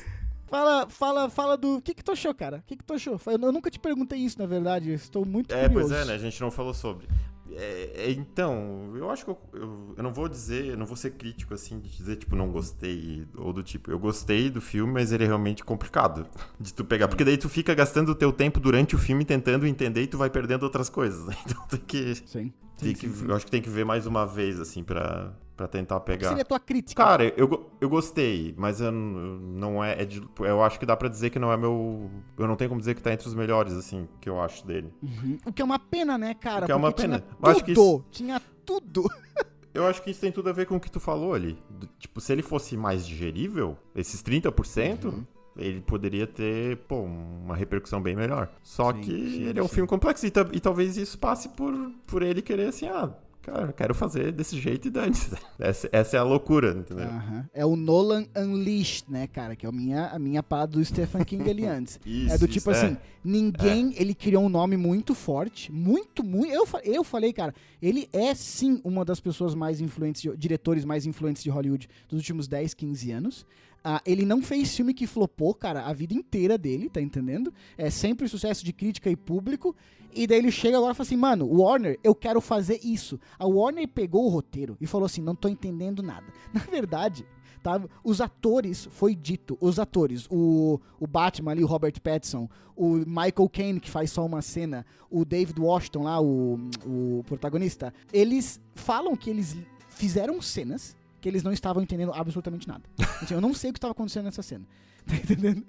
Fala, fala, fala do. O que que tu achou, cara? O que que tu achou? Eu, nunca te perguntei isso, na verdade. Estou muito É, curioso. pois é, né? A gente não falou sobre. É, é, então, eu acho que eu, eu, eu não vou dizer, eu não vou ser crítico assim, de dizer, tipo, não gostei, ou do tipo, eu gostei do filme, mas ele é realmente complicado de tu pegar. Porque daí tu fica gastando o teu tempo durante o filme tentando entender e tu vai perdendo outras coisas. Então tem que. Sim. Tem sim, que sim, sim. Eu acho que tem que ver mais uma vez, assim, pra, pra tentar pegar. seria a tua crítica? Cara, eu, eu gostei, mas eu, não é, é de- Eu acho que dá pra dizer que não é meu. Eu não tenho como dizer que tá entre os melhores, assim, que eu acho dele. Uhum. O que é uma pena, né, cara? O que é uma pena. Tinha Eu acho que tudo. Tinha tudo. Eu acho que isso tem tudo a ver com o que tu falou ali. Tipo, se ele fosse mais digerível, esses 30%, Uhum. ele poderia ter, pô, uma repercussão bem melhor. Só Sim, que sim, ele é um sim. filme complexo e, e talvez isso passe por, por ele querer assim, ah, cara, eu quero fazer desse jeito e dane-se. Essa, essa é a loucura, entendeu? Aham. É o Nolan Unleashed, né, cara? Que é a minha, a minha parada do Stephen King ali antes. Isso, é do isso, tipo é. assim, ninguém, ele criou um nome muito forte, muito, muito, eu, eu falei, cara, ele é sim uma das pessoas mais influentes, de- diretores mais influentes de Hollywood dos últimos 10, 15 anos. Ah, ele não fez filme que flopou, cara, a vida inteira dele, tá entendendo? É sempre sucesso de crítica e público. E daí ele chega agora e fala assim, mano, Warner, eu quero fazer isso. A Warner pegou o roteiro e falou assim, não tô entendendo nada. Na verdade, tá? Os atores, foi dito, os atores, o, o Batman ali, o Robert Pattinson, o Michael Caine, que faz só uma cena, o David Washington lá, o, o protagonista, eles falam que eles fizeram cenas que eles não estavam entendendo absolutamente nada. Assim, eu não sei o que estava acontecendo nessa cena. Tá entendendo?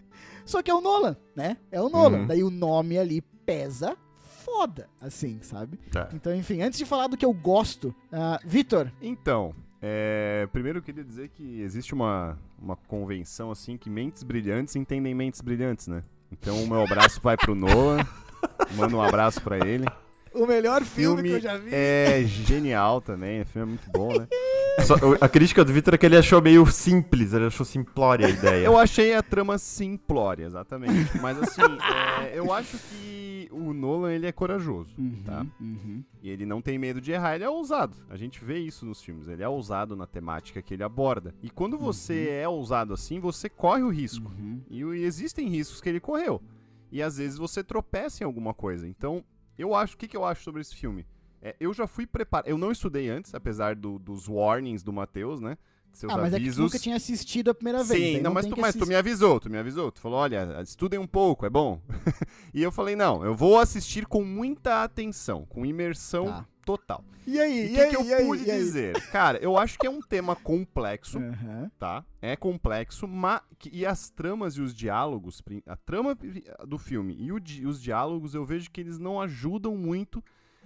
Só que é o Nolan, né? É o Nolan. Uhum. Daí o nome ali pesa foda, assim, sabe? Tá. Então, enfim, antes de falar do que eu gosto, ah, Vitor, Então, é, primeiro eu queria dizer que existe uma, uma convenção assim que mentes brilhantes entendem mentes brilhantes, né? Então o meu abraço vai pro Nolan. Manda um abraço pra ele. O melhor filme, filme que eu já vi. é genial também, o filme é muito bom, né? Só- a crítica do Victor é que ele achou meio simples, ele achou simplória a ideia. Eu achei a trama simplória, exatamente. Mas assim, é, eu acho que o Nolan ele é corajoso, Uhum, tá? uhum. E ele não tem medo de errar, ele é ousado. A gente vê isso nos filmes, ele é ousado na temática que ele aborda. E quando você é ousado assim, você corre o risco. Uhum. E, e existem riscos que ele correu. E às vezes você tropeça em alguma coisa. Então, eu acho, o que, que eu acho sobre esse filme? É, eu já fui preparado. Eu não estudei antes, apesar do- dos warnings do Matheus, né? Seus Ah, mas é que tu avisos. nunca tinha assistido a primeira vez. Sim, daí não, mas, tu, mas tu me avisou, tu me avisou. Tu falou, olha, estudem um pouco, é bom. e eu falei, não, eu vou assistir com muita atenção, com imersão Tá. Total. E aí, E o e que, aí, que eu e aí, pude aí? dizer? Cara, eu acho que é um tema complexo, Aham. tá? É complexo, mas e as tramas e os diálogos, a trama do filme e di- os diálogos, eu vejo que eles não ajudam muito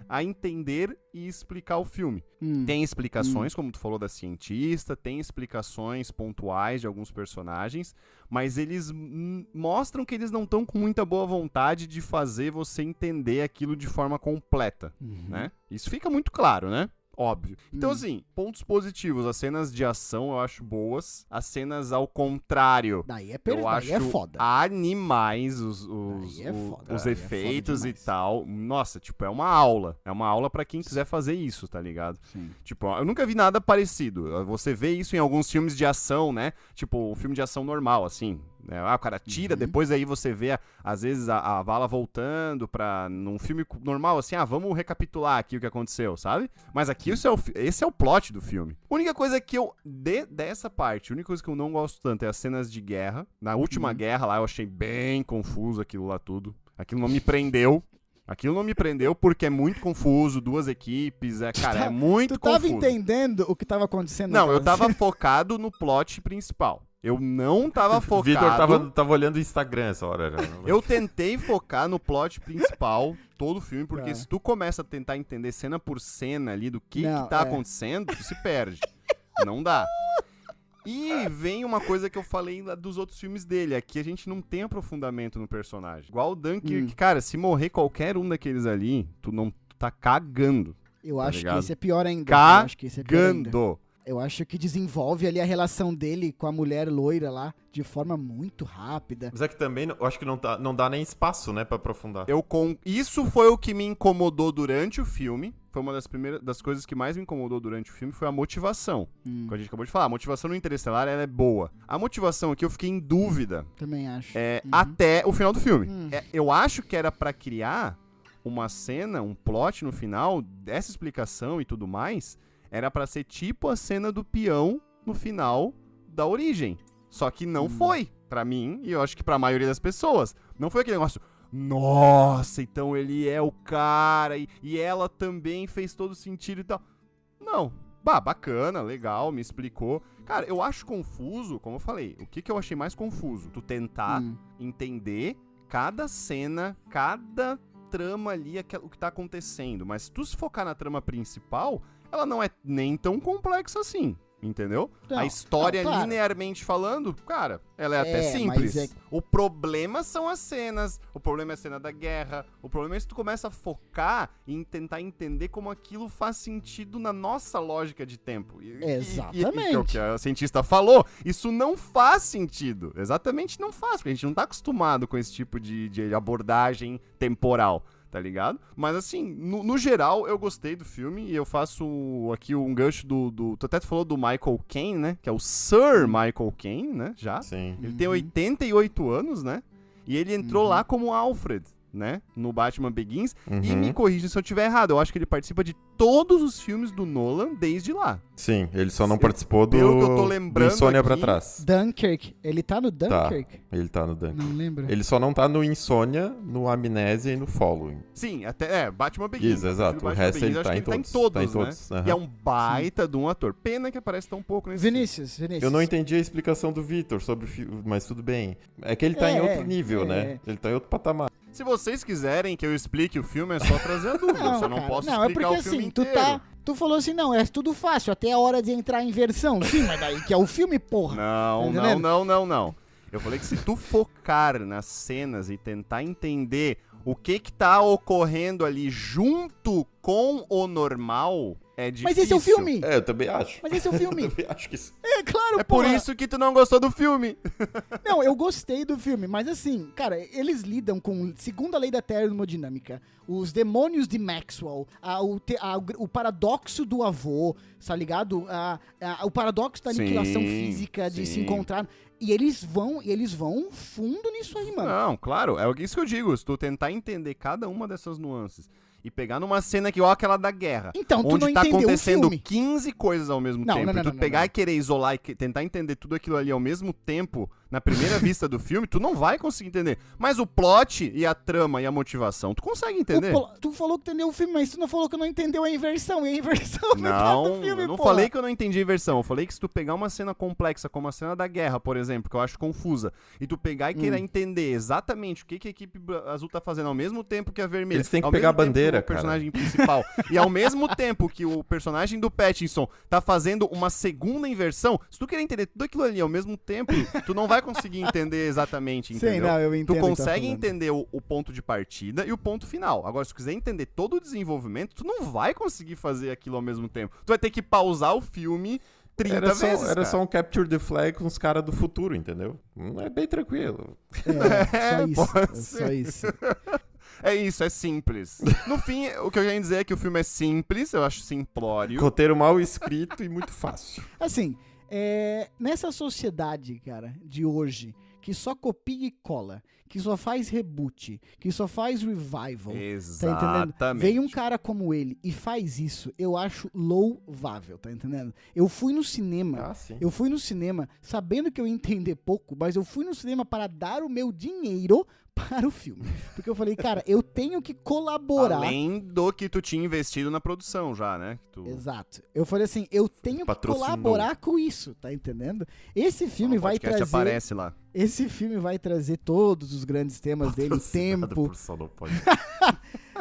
a entender e explicar o filme. Hum. Tem explicações, como tu falou da cientista, tem explicações pontuais de alguns personagens, mas eles hum, mostram que eles não estão com muita boa vontade de fazer você entender aquilo de forma completa, Uhum. né? Isso fica muito claro, né? Óbvio. Então, Hum. assim, pontos positivos. As cenas de ação eu acho boas. As cenas ao contrário. Daí é, per... Eu daí acho é foda. animais os, os, é o- foda. os Aí é efeitos e tal. Nossa, tipo, é uma aula. É uma aula pra quem quiser fazer isso, tá ligado? Sim. Tipo, eu nunca vi nada parecido. Você vê isso em alguns filmes de ação, né? Tipo, um filme de ação normal, assim. Né? Ah, o cara tira, Uhum. depois aí você vê, às vezes, a, a bala voltando pra. Num filme normal, assim, ah, vamos recapitular aqui o que aconteceu, sabe? Mas aqui esse é, o, esse é o plot do filme. A única coisa que eu. De, dessa parte, a única coisa que eu não gosto tanto é as cenas de guerra. Na última Uhum. guerra lá, eu achei bem confuso aquilo lá tudo. Aquilo não me prendeu. Aquilo não me prendeu porque é muito confuso, duas equipes, é, cara, tá- é muito Tu tava confuso. entendendo o que tava acontecendo? Não, eu tava focado no plot principal. Eu não tava O focado. Vitor tava, tava olhando o Instagram essa hora já. Eu tentei focar no plot principal todo o filme, porque Tá. se tu começa a tentar entender cena por cena ali do que, Não, que tá é. acontecendo, tu se perde. não dá. E vem uma coisa que eu falei lá dos outros filmes dele. Aqui a gente não tem aprofundamento no personagem. Igual o Dunkirk, Hum. cara, se morrer qualquer um daqueles ali, tu não tu tá cagando. Eu Tá acho ligado? que esse é pior ainda. Eu acho que esse é pior ainda. Eu acho que desenvolve ali a relação dele com a mulher loira lá de forma muito rápida. Mas é que também, eu acho que não, tá, não dá nem espaço, né, pra aprofundar. Eu com... Isso foi o que me incomodou durante o filme. Foi uma das primeiras das coisas que mais me incomodou durante o filme foi a motivação. Hum, Como a gente acabou de falar, a motivação no Interestelar ela é boa. A motivação aqui eu fiquei em dúvida também acho. é, Uhum. até o final do filme. Hum. É, eu acho que era pra criar uma cena, um plot no final dessa explicação e tudo mais, era pra ser tipo a cena do peão no final da origem. Só que não Hum. foi pra mim e eu acho que pra maioria das pessoas. Não foi aquele negócio nossa, então ele é o cara e, e ela também fez todo sentido e tal. Não. Bah, bacana, legal, me explicou. Cara, eu acho confuso, como eu falei, o que, que eu achei mais confuso? Tu tentar Hum. entender cada cena, cada trama ali, o que tá acontecendo. Mas se tu se focar na trama principal, ela não é nem tão complexa assim. Entendeu? Não, a história, não, claro. linearmente falando, cara, ela é, até É, simples. mas é- O problema são as cenas, o problema é a cena da guerra, o problema é se tu começa a focar em tentar entender como aquilo faz sentido na nossa lógica de tempo. E- e- E, e, Exatamente. é o que a cientista falou, isso não faz sentido. Exatamente não faz, porque a gente não tá acostumado com esse tipo de, de abordagem temporal. Tá ligado? Mas assim, no, no geral, eu gostei do filme e eu faço aqui um gancho do, do. Tu até falou do Michael Caine, né? Que é o Sir Michael Caine, né? Já. Sim. Ele tem Uhum. 88 anos, né? E ele entrou Uhum. lá como Alfred, né? No Batman Begins. E Uhum. me corrija se eu estiver errado. Eu acho que ele participa de todos os filmes do Nolan desde lá. Sim, ele só não participou do, pelo que eu tô do lembrando Insônia pra aqui- trás. Dunkirk. Ele tá no Dunkirk? Ele tá no Dunk. Não lembro. Ele só não tá no Insônia, no Amnésia e no Following. Sim, até é, Batman Begins. Isso, né? exato. Do O Batman resto Begins, ele tá que em ele tá em todos. todos, Tá em né? todos. aham. E é um baita de um ator. Pena que aparece tão pouco nesse filme. Vinícius, Vinícius. Eu não entendi a explicação do Vitor sobre o filme, mas tudo bem. É que ele tá em É, outro é, nível, é. né? Ele tá em outro patamar. Se vocês quiserem que eu explique o filme, é só trazer a dúvida. eu só não cara, posso não, é explicar porque o filme assim, tu inteiro. tá. Tu falou assim, não, é tudo fácil, até a hora de entrar em versão. Sim, mas daí que é o filme, porra. Não, Tá não, não, não, não. Eu falei que se tu focar nas cenas e tentar entender o que que tá ocorrendo ali junto com o normal, é difícil. Mas esse é o filme. É, eu também acho. Mas esse é o Eu filme. também acho que isso. É claro, É por porra. isso que tu não gostou do filme. Não, eu gostei do filme, mas assim, cara, eles lidam com, segundo a lei da termodinâmica, os demônios de Maxwell, a- o, te- a- o paradoxo do avô, tá ligado? A- a- o paradoxo da Sim, aniquilação física, de se sim. encontrar. E eles vão, e eles vão fundo nisso aí, mano. Não, claro, é isso que eu digo. Se tu tentar entender cada uma dessas nuances e pegar numa cena que, ó, aquela da guerra, Então, tu onde não tá acontecendo filme. 15 coisas ao mesmo Não, tempo, não, não, e tu pegar e querer isolar e tentar entender tudo aquilo ali ao mesmo tempo, na primeira vista do filme, tu não vai conseguir entender. Mas o plot e a trama e a motivação, tu consegue entender. Tu falou que entendeu o filme, mas tu não falou que não entendeu a inversão. E a inversão é metade do Não, filme, eu não porra. falei que eu não entendi a inversão. Eu falei que se tu pegar uma cena complexa, como a cena da guerra, por exemplo, que eu acho confusa, e tu pegar e querer Hum. entender exatamente o que, que a equipe azul tá fazendo ao mesmo tempo que a vermelha. Eles têm que pegar a bandeira o personagem principal. e ao mesmo tempo que o personagem do Pattinson tá fazendo uma segunda inversão, se tu querer entender tudo aquilo ali ao mesmo tempo, tu não vai conseguir entender exatamente, Sim, entendeu? não, eu entendo. Tu tá consegue entender o, o ponto de partida e o ponto final. Agora, se tu quiser entender todo o desenvolvimento, tu não vai conseguir fazer aquilo ao mesmo tempo. Tu vai ter que pausar o filme 30 Era só, vezes. era cara. só um capture the flag com os caras do futuro, entendeu? Hum, É bem tranquilo. É, só isso. pode é só isso. É isso, é simples. No fim, o que eu quero dizer é que o filme é simples, eu acho simplório. Roteiro mal escrito e muito fácil. Assim, é, nessa sociedade, cara, de hoje, que só copia e cola, que só faz reboot, que só faz revival, Tá entendendo? Exatamente. Vem um cara como ele e faz isso, eu acho louvável, tá entendendo? Eu fui no cinema, Ah, eu fui no cinema sabendo que eu ia entender pouco, mas eu fui no cinema para dar o meu dinheiro para o filme. Porque eu falei, cara, eu tenho que colaborar. Além do que tu tinha investido na produção já, né? Tu... Exato. Eu falei assim, eu tenho que colaborar com isso, tá entendendo? Esse filme o vai trazer, aparece lá. esse filme vai trazer todos os grandes temas dele, o tempo, por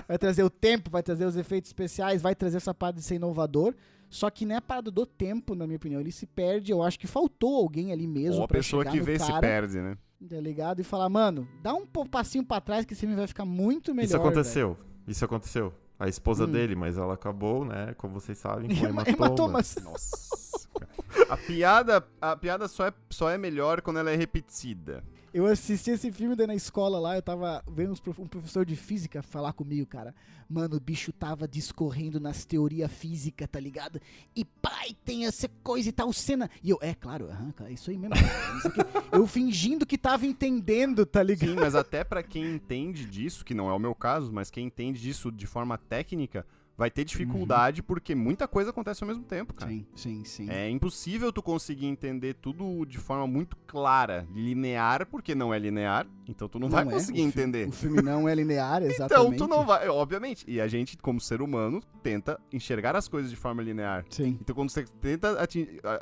vai trazer o tempo, vai trazer os efeitos especiais, vai trazer essa parte de ser inovador. Só que não é a parada do tempo, na minha opinião. Ele se perde. Eu acho que faltou alguém ali mesmo. Ou a pessoa que vê se cara, perde, né? Tá ligado? E falar, mano, dá um passinho pra trás que esse filme vai ficar muito melhor. Isso aconteceu. Isso aconteceu. A esposa Hum. dele, mas ela acabou, né? Como vocês sabem, com hematoma. Hematomas. Nossa. cara. a piada, a piada só, é, só é melhor quando ela é repetida. Eu assisti esse filme daí na escola lá, eu tava vendo um professor de física falar comigo, cara. Mano, o bicho tava discorrendo nas teorias físicas, tá ligado? E pai, tem essa coisa e tal cena. E eu, é claro, aham, cara, isso aí mesmo. cara, eu fingindo que tava entendendo, tá ligado? Sim, mas até pra quem entende disso, que não é o meu caso, mas quem entende disso de forma técnica, vai ter dificuldade porque muita coisa acontece ao mesmo tempo, cara. Sim, sim, sim. É impossível tu conseguir entender tudo de forma muito clara, linear, porque não é linear, então tu não, vai é, conseguir o entender. O filme não é linear, Então exatamente. tu não vai, obviamente. E a gente, como ser humano, tenta enxergar as coisas de forma linear. Sim. Então quando você tenta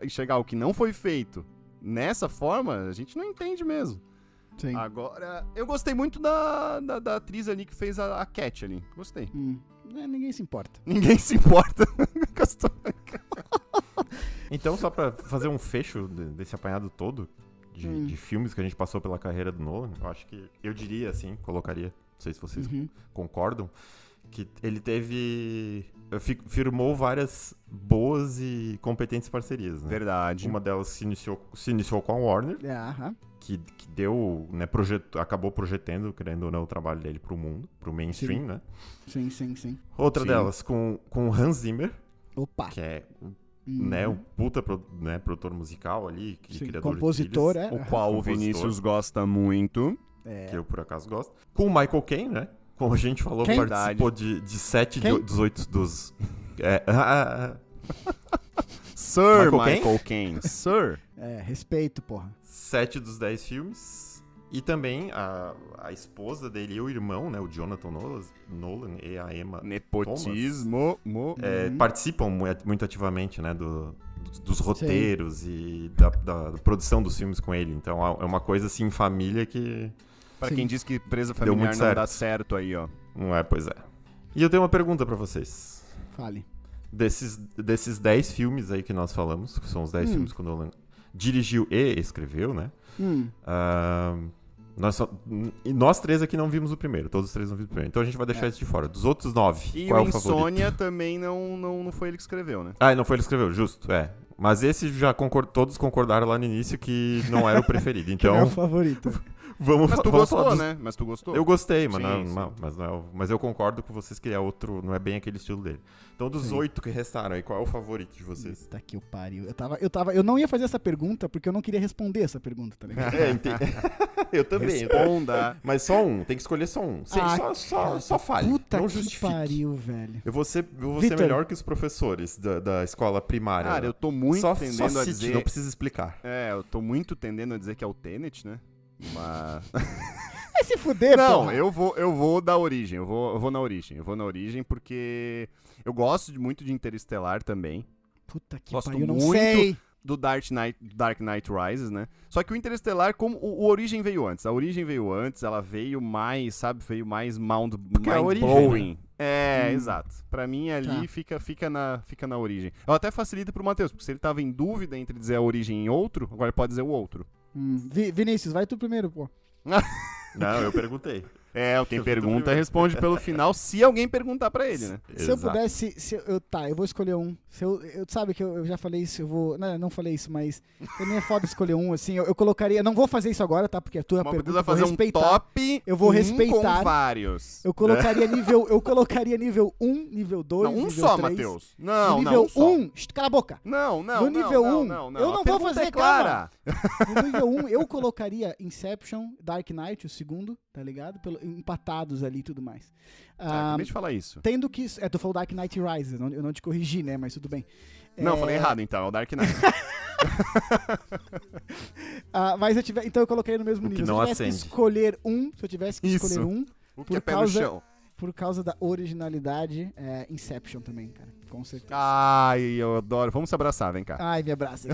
enxergar o que não foi feito nessa forma, a gente não entende mesmo. Sim. Agora, eu gostei muito da, da, da atriz ali que fez a, a Cat ali. Gostei. Hum. É, ninguém se importa. Ninguém se importa com a história. Então, só pra fazer um fecho de- desse apanhado todo de, Hum. de filmes que a gente passou pela carreira do Nolan, eu acho que eu diria assim, colocaria, não sei se vocês Uhum. concordam, que ele teve. Fi- firmou várias boas e competentes parcerias, né? Verdade. Uma delas se iniciou, se iniciou com a Warner, É, que, que deu, né, projeto, acabou projetando, querendo ou não, o trabalho dele pro mundo, pro mainstream, Sim. né? Sim, sim, sim. Outra Sim. delas com, com o Hans Zimmer, Opa. que é Uhum. né, um puta pro- né, produtor musical ali, que Sim, criador compositor, de é. trilhas, O qual o Vinícius gosta muito. É. que eu por acaso gosto. Com o Michael Caine, né? Como a gente falou, Quem? participou de, de sete de, Quem? dos oito dos... É, ah, ah, ah, Sir Michael Michael, Caine. Sir. É, respeito, porra. sete dos dez filmes. E também a, a esposa dele e o irmão, né? O Jonathan Nolan, Nolan e a Emma Nepotismo. Mo, é, Uhum. participam mu- muito ativamente, né, do, dos, roteiros e da, da produção dos filmes com ele. Então é uma coisa assim, família que Pra Sim. quem diz que presa familiar muito não certo. dá certo aí, ó. não é, pois é. E eu tenho uma pergunta pra vocês. Fale. Desses, desses 10 filmes aí que nós falamos, que são os 10 Hum. filmes que o Nolan dirigiu e escreveu, né? Hum. Ah, nós, só- nós três aqui não vimos o primeiro, todos os três não vimos o primeiro. Então a gente vai deixar É. esse de fora. Dos outros nove, E qual é o o favorito? Insônia também não, não, não foi ele que escreveu, né? Ah, não foi ele que escreveu, justo, é. Mas esse já concor- todos concordaram lá no início que não era o preferido. Que não é o Então, favorito. vamos Mas tu vamos gostou, dos- né? Mas tu gostou. Eu gostei, mas, Sim, não, sim. não- mas, não é mas eu concordo com vocês que é outro, não é bem aquele estilo dele. Então, dos Sim. oito que restaram aí, qual é o favorito de vocês? Tá que o pariu. Eu tava, eu tava, eu não ia fazer essa pergunta porque eu não queria responder essa pergunta, tá ligado? É, ente- eu também. Responda. Mas só um, tem que escolher só um. Sem- Ah, só, só, cara, só fale, Puta não que justifique. pariu, velho. Eu vou ser, eu vou ser melhor que os professores da, da escola primária. Cara, eu tô muito só, tendendo só a dizer... não precisa explicar. É, eu tô muito tendendo a dizer que é o Tenet, né? Mas... Vai se fuder, Não, porra. eu vou, eu vou da origem, eu vou, eu vou na origem. Eu vou na origem porque eu gosto muito de Interestelar também. Puta que Gosto pariu, eu não muito. sei. do Dark Knight, Dark Knight Rises, né? Só que o Interestelar, como o, o Origem veio antes. A Origem veio antes, ela veio mais, sabe, veio mais é a mind origem, blowing. É, Hum. exato. Pra mim ali Tá. fica, fica, na, fica na origem. Eu até facilita pro Matheus, porque se ele tava em dúvida entre dizer a origem em outro, agora ele pode dizer o outro. Hum, Vi- Vinícius, vai tu primeiro, pô. Não, eu perguntei. É, quem Eu pergunta responde pelo final, se alguém perguntar pra ele, né? Se eu Exato. pudesse. Se eu, eu- tá, eu vou escolher um. Se eu, eu- sabe que eu, eu já falei isso, eu vou. Não, não falei isso, mas também é foda escolher um, assim. Eu, eu colocaria. Não vou fazer isso agora, tá? Porque a tua O Matheus pergunta vai eu vou fazer um respeitar. top Eu vou um respeitar. com vários. Eu colocaria nível. Eu colocaria nível 1, nível 2. Não, um nível só, 3. Matheus. Não, no não, nível um só. 1, shh, cala a boca. Não, não, No nível não, um, não, não. eu A não vou fazer, é clara. No nível 1, eu colocaria Inception, Dark Knight, o segundo, tá ligado? Pelo, empatados ali e tudo mais. Ah, Ah, acabei de falar isso. tendo que. É, tu falou Dark Knight Rises, não- eu não te corrigi, né? Mas tudo bem. Não, É, falei errado então, é o Dark Knight. ah, mas eu tiver, então eu coloquei no mesmo que nível. Se eu tivesse que acende. escolher um, se eu tivesse que Isso. escolher um, O que Por é pé causa- no chão. por causa da originalidade, é Inception também, cara. Com certeza. Ai, eu adoro. Vamos se abraçar, vem cá. Ai, me abraça.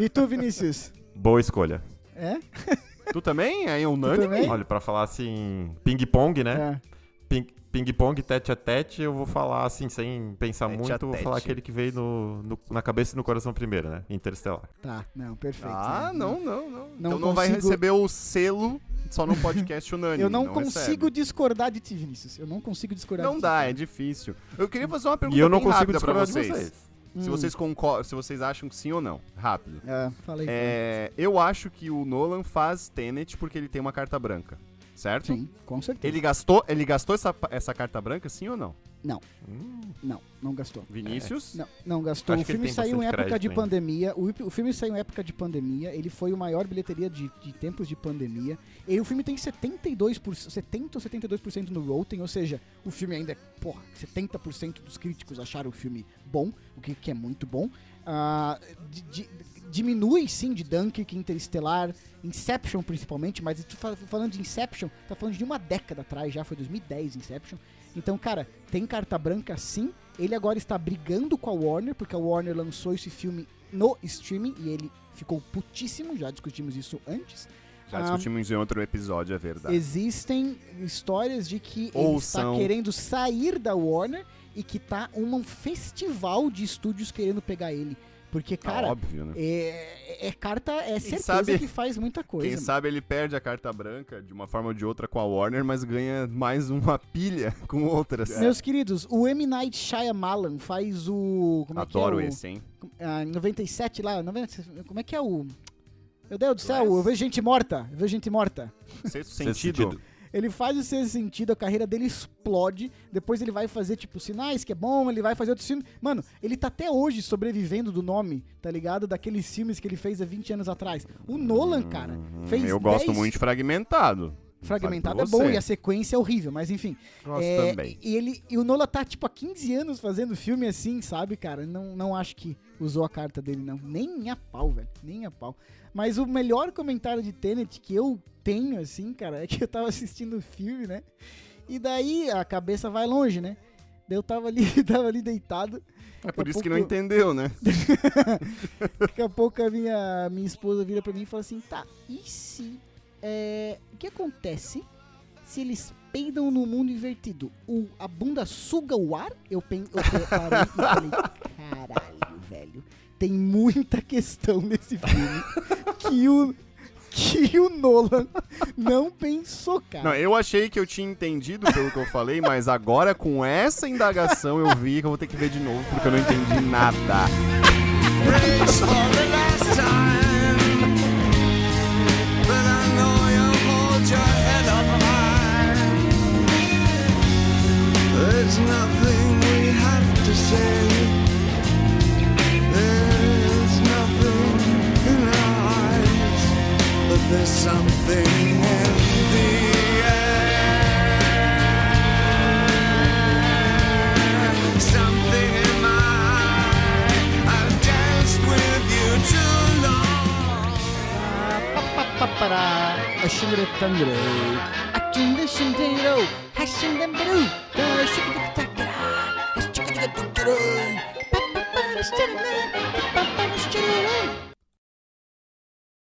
e tu, Vinícius? Boa escolha. É? Tu também? É unânime? Olha, pra falar assim, ping-pong, né? É. Ping- Ping-pong, tete a tete, eu vou falar assim, sem pensar Tete muito, vou falar aquele que veio no, no- na cabeça e no coração primeiro, né? Interestelar. Tá, não, perfeito. Ah, né? não, não, não. Não então não vai consigo- receber o selo só num podcast unânime. Eu não, não consigo recebe. discordar de ti, Vinícius. Eu não consigo discordar Não de ti. dá, é difícil. Eu queria fazer uma pergunta E eu não bem consigo rápida pra discordar de vocês. Se Hum. vocês concordam, se vocês acham que sim ou não. Rápido. É, falei. É, eu acho que o Nolan faz Tenet porque ele tem uma carta branca. Certo? Sim, com certeza. Ele gastou, ele gastou essa, essa carta branca, sim ou não? Hum, Não, não gastou. Vinícius? Não, não gastou. Acho O filme saiu em época crédito de pandemia. O, o filme saiu em época de pandemia. Ele foi o maior bilheteria de, de tempos de pandemia. E o filme tem 72%, 70 ou 72% no Rotten, ou seja, o filme ainda é, porra, 70% dos críticos acharam o filme bom, o que, que é muito bom. Ah, di- di- diminui sim de Dunkirk, Interestelar, Inception principalmente, mas tu fa- falando de Inception, tá falando de uma década atrás já, foi 2010 Inception. Então, cara, tem carta branca sim. Ele agora está brigando com a Warner, porque a Warner lançou esse filme no streaming e ele ficou putíssimo, já discutimos isso antes. Já Ah, discutimos em outro episódio, é verdade. Existem histórias de que ele Ouçam. está querendo sair da Warner e que tá um festival de estúdios querendo pegar ele. Porque, Ah, cara, óbvio, né? é, é carta, é certeza sabe- que faz muita coisa. Quem mano. sabe ele perde a carta branca de uma forma ou de outra com a Warner, mas ganha mais uma pilha com outras. Meus queridos, o M. Night Shyamalan faz o... Como Adoro é que é o, esse, hein? Ah, 97 lá, 97, como é que é o... Meu Deus do céu, eu vejo gente morta, eu vejo gente morta. Sexto Sexto sentido. Ele faz o sexto sentido, a carreira dele explode. Depois ele vai fazer, tipo, sinais, que é bom, ele vai fazer outros filmes. Mano, ele tá até hoje sobrevivendo do nome, tá ligado? Daqueles filmes que ele fez há 20 anos atrás. O Nolan, cara, fez. Hum, Eu gosto 10 muito de fragmentado. Fragmentado é bom e a sequência é horrível, mas enfim. Gosto É, também. E, ele, e o Nolan tá, tipo, há 15 anos fazendo filme assim, sabe, cara? Não, não acho que usou a carta dele, não. Nem a pau, velho. Nem a pau. Mas o melhor comentário de Tenet que eu tenho, assim, cara, é que eu tava assistindo o filme, né? E daí a cabeça vai longe, né? Daí eu tava ali, tava ali deitado. É por isso que não pouco- entendeu, né? Daqui a pouco a minha, minha esposa vira pra mim e fala assim: tá, e se. é, o que acontece se eles peidam no mundo invertido? O, a bunda suga o ar? Eu, pen, eu parei e falei: caralho, velho. Tem muita questão nesse filme que o, que o Nolan não pensou, cara. Não, eu achei que eu tinha entendido pelo que eu falei, mas agora com essa indagação eu vi que eu vou ter que ver de novo porque eu não entendi nada. Race for the last time. But I know you'll hold your head up high. There's nothing we have to say. there's something in the air. Something in my. I've danced with you too long. Aşırı tendero. Açın dışın tendero. Haşın den beru. Şıkı tıkı tak tıra.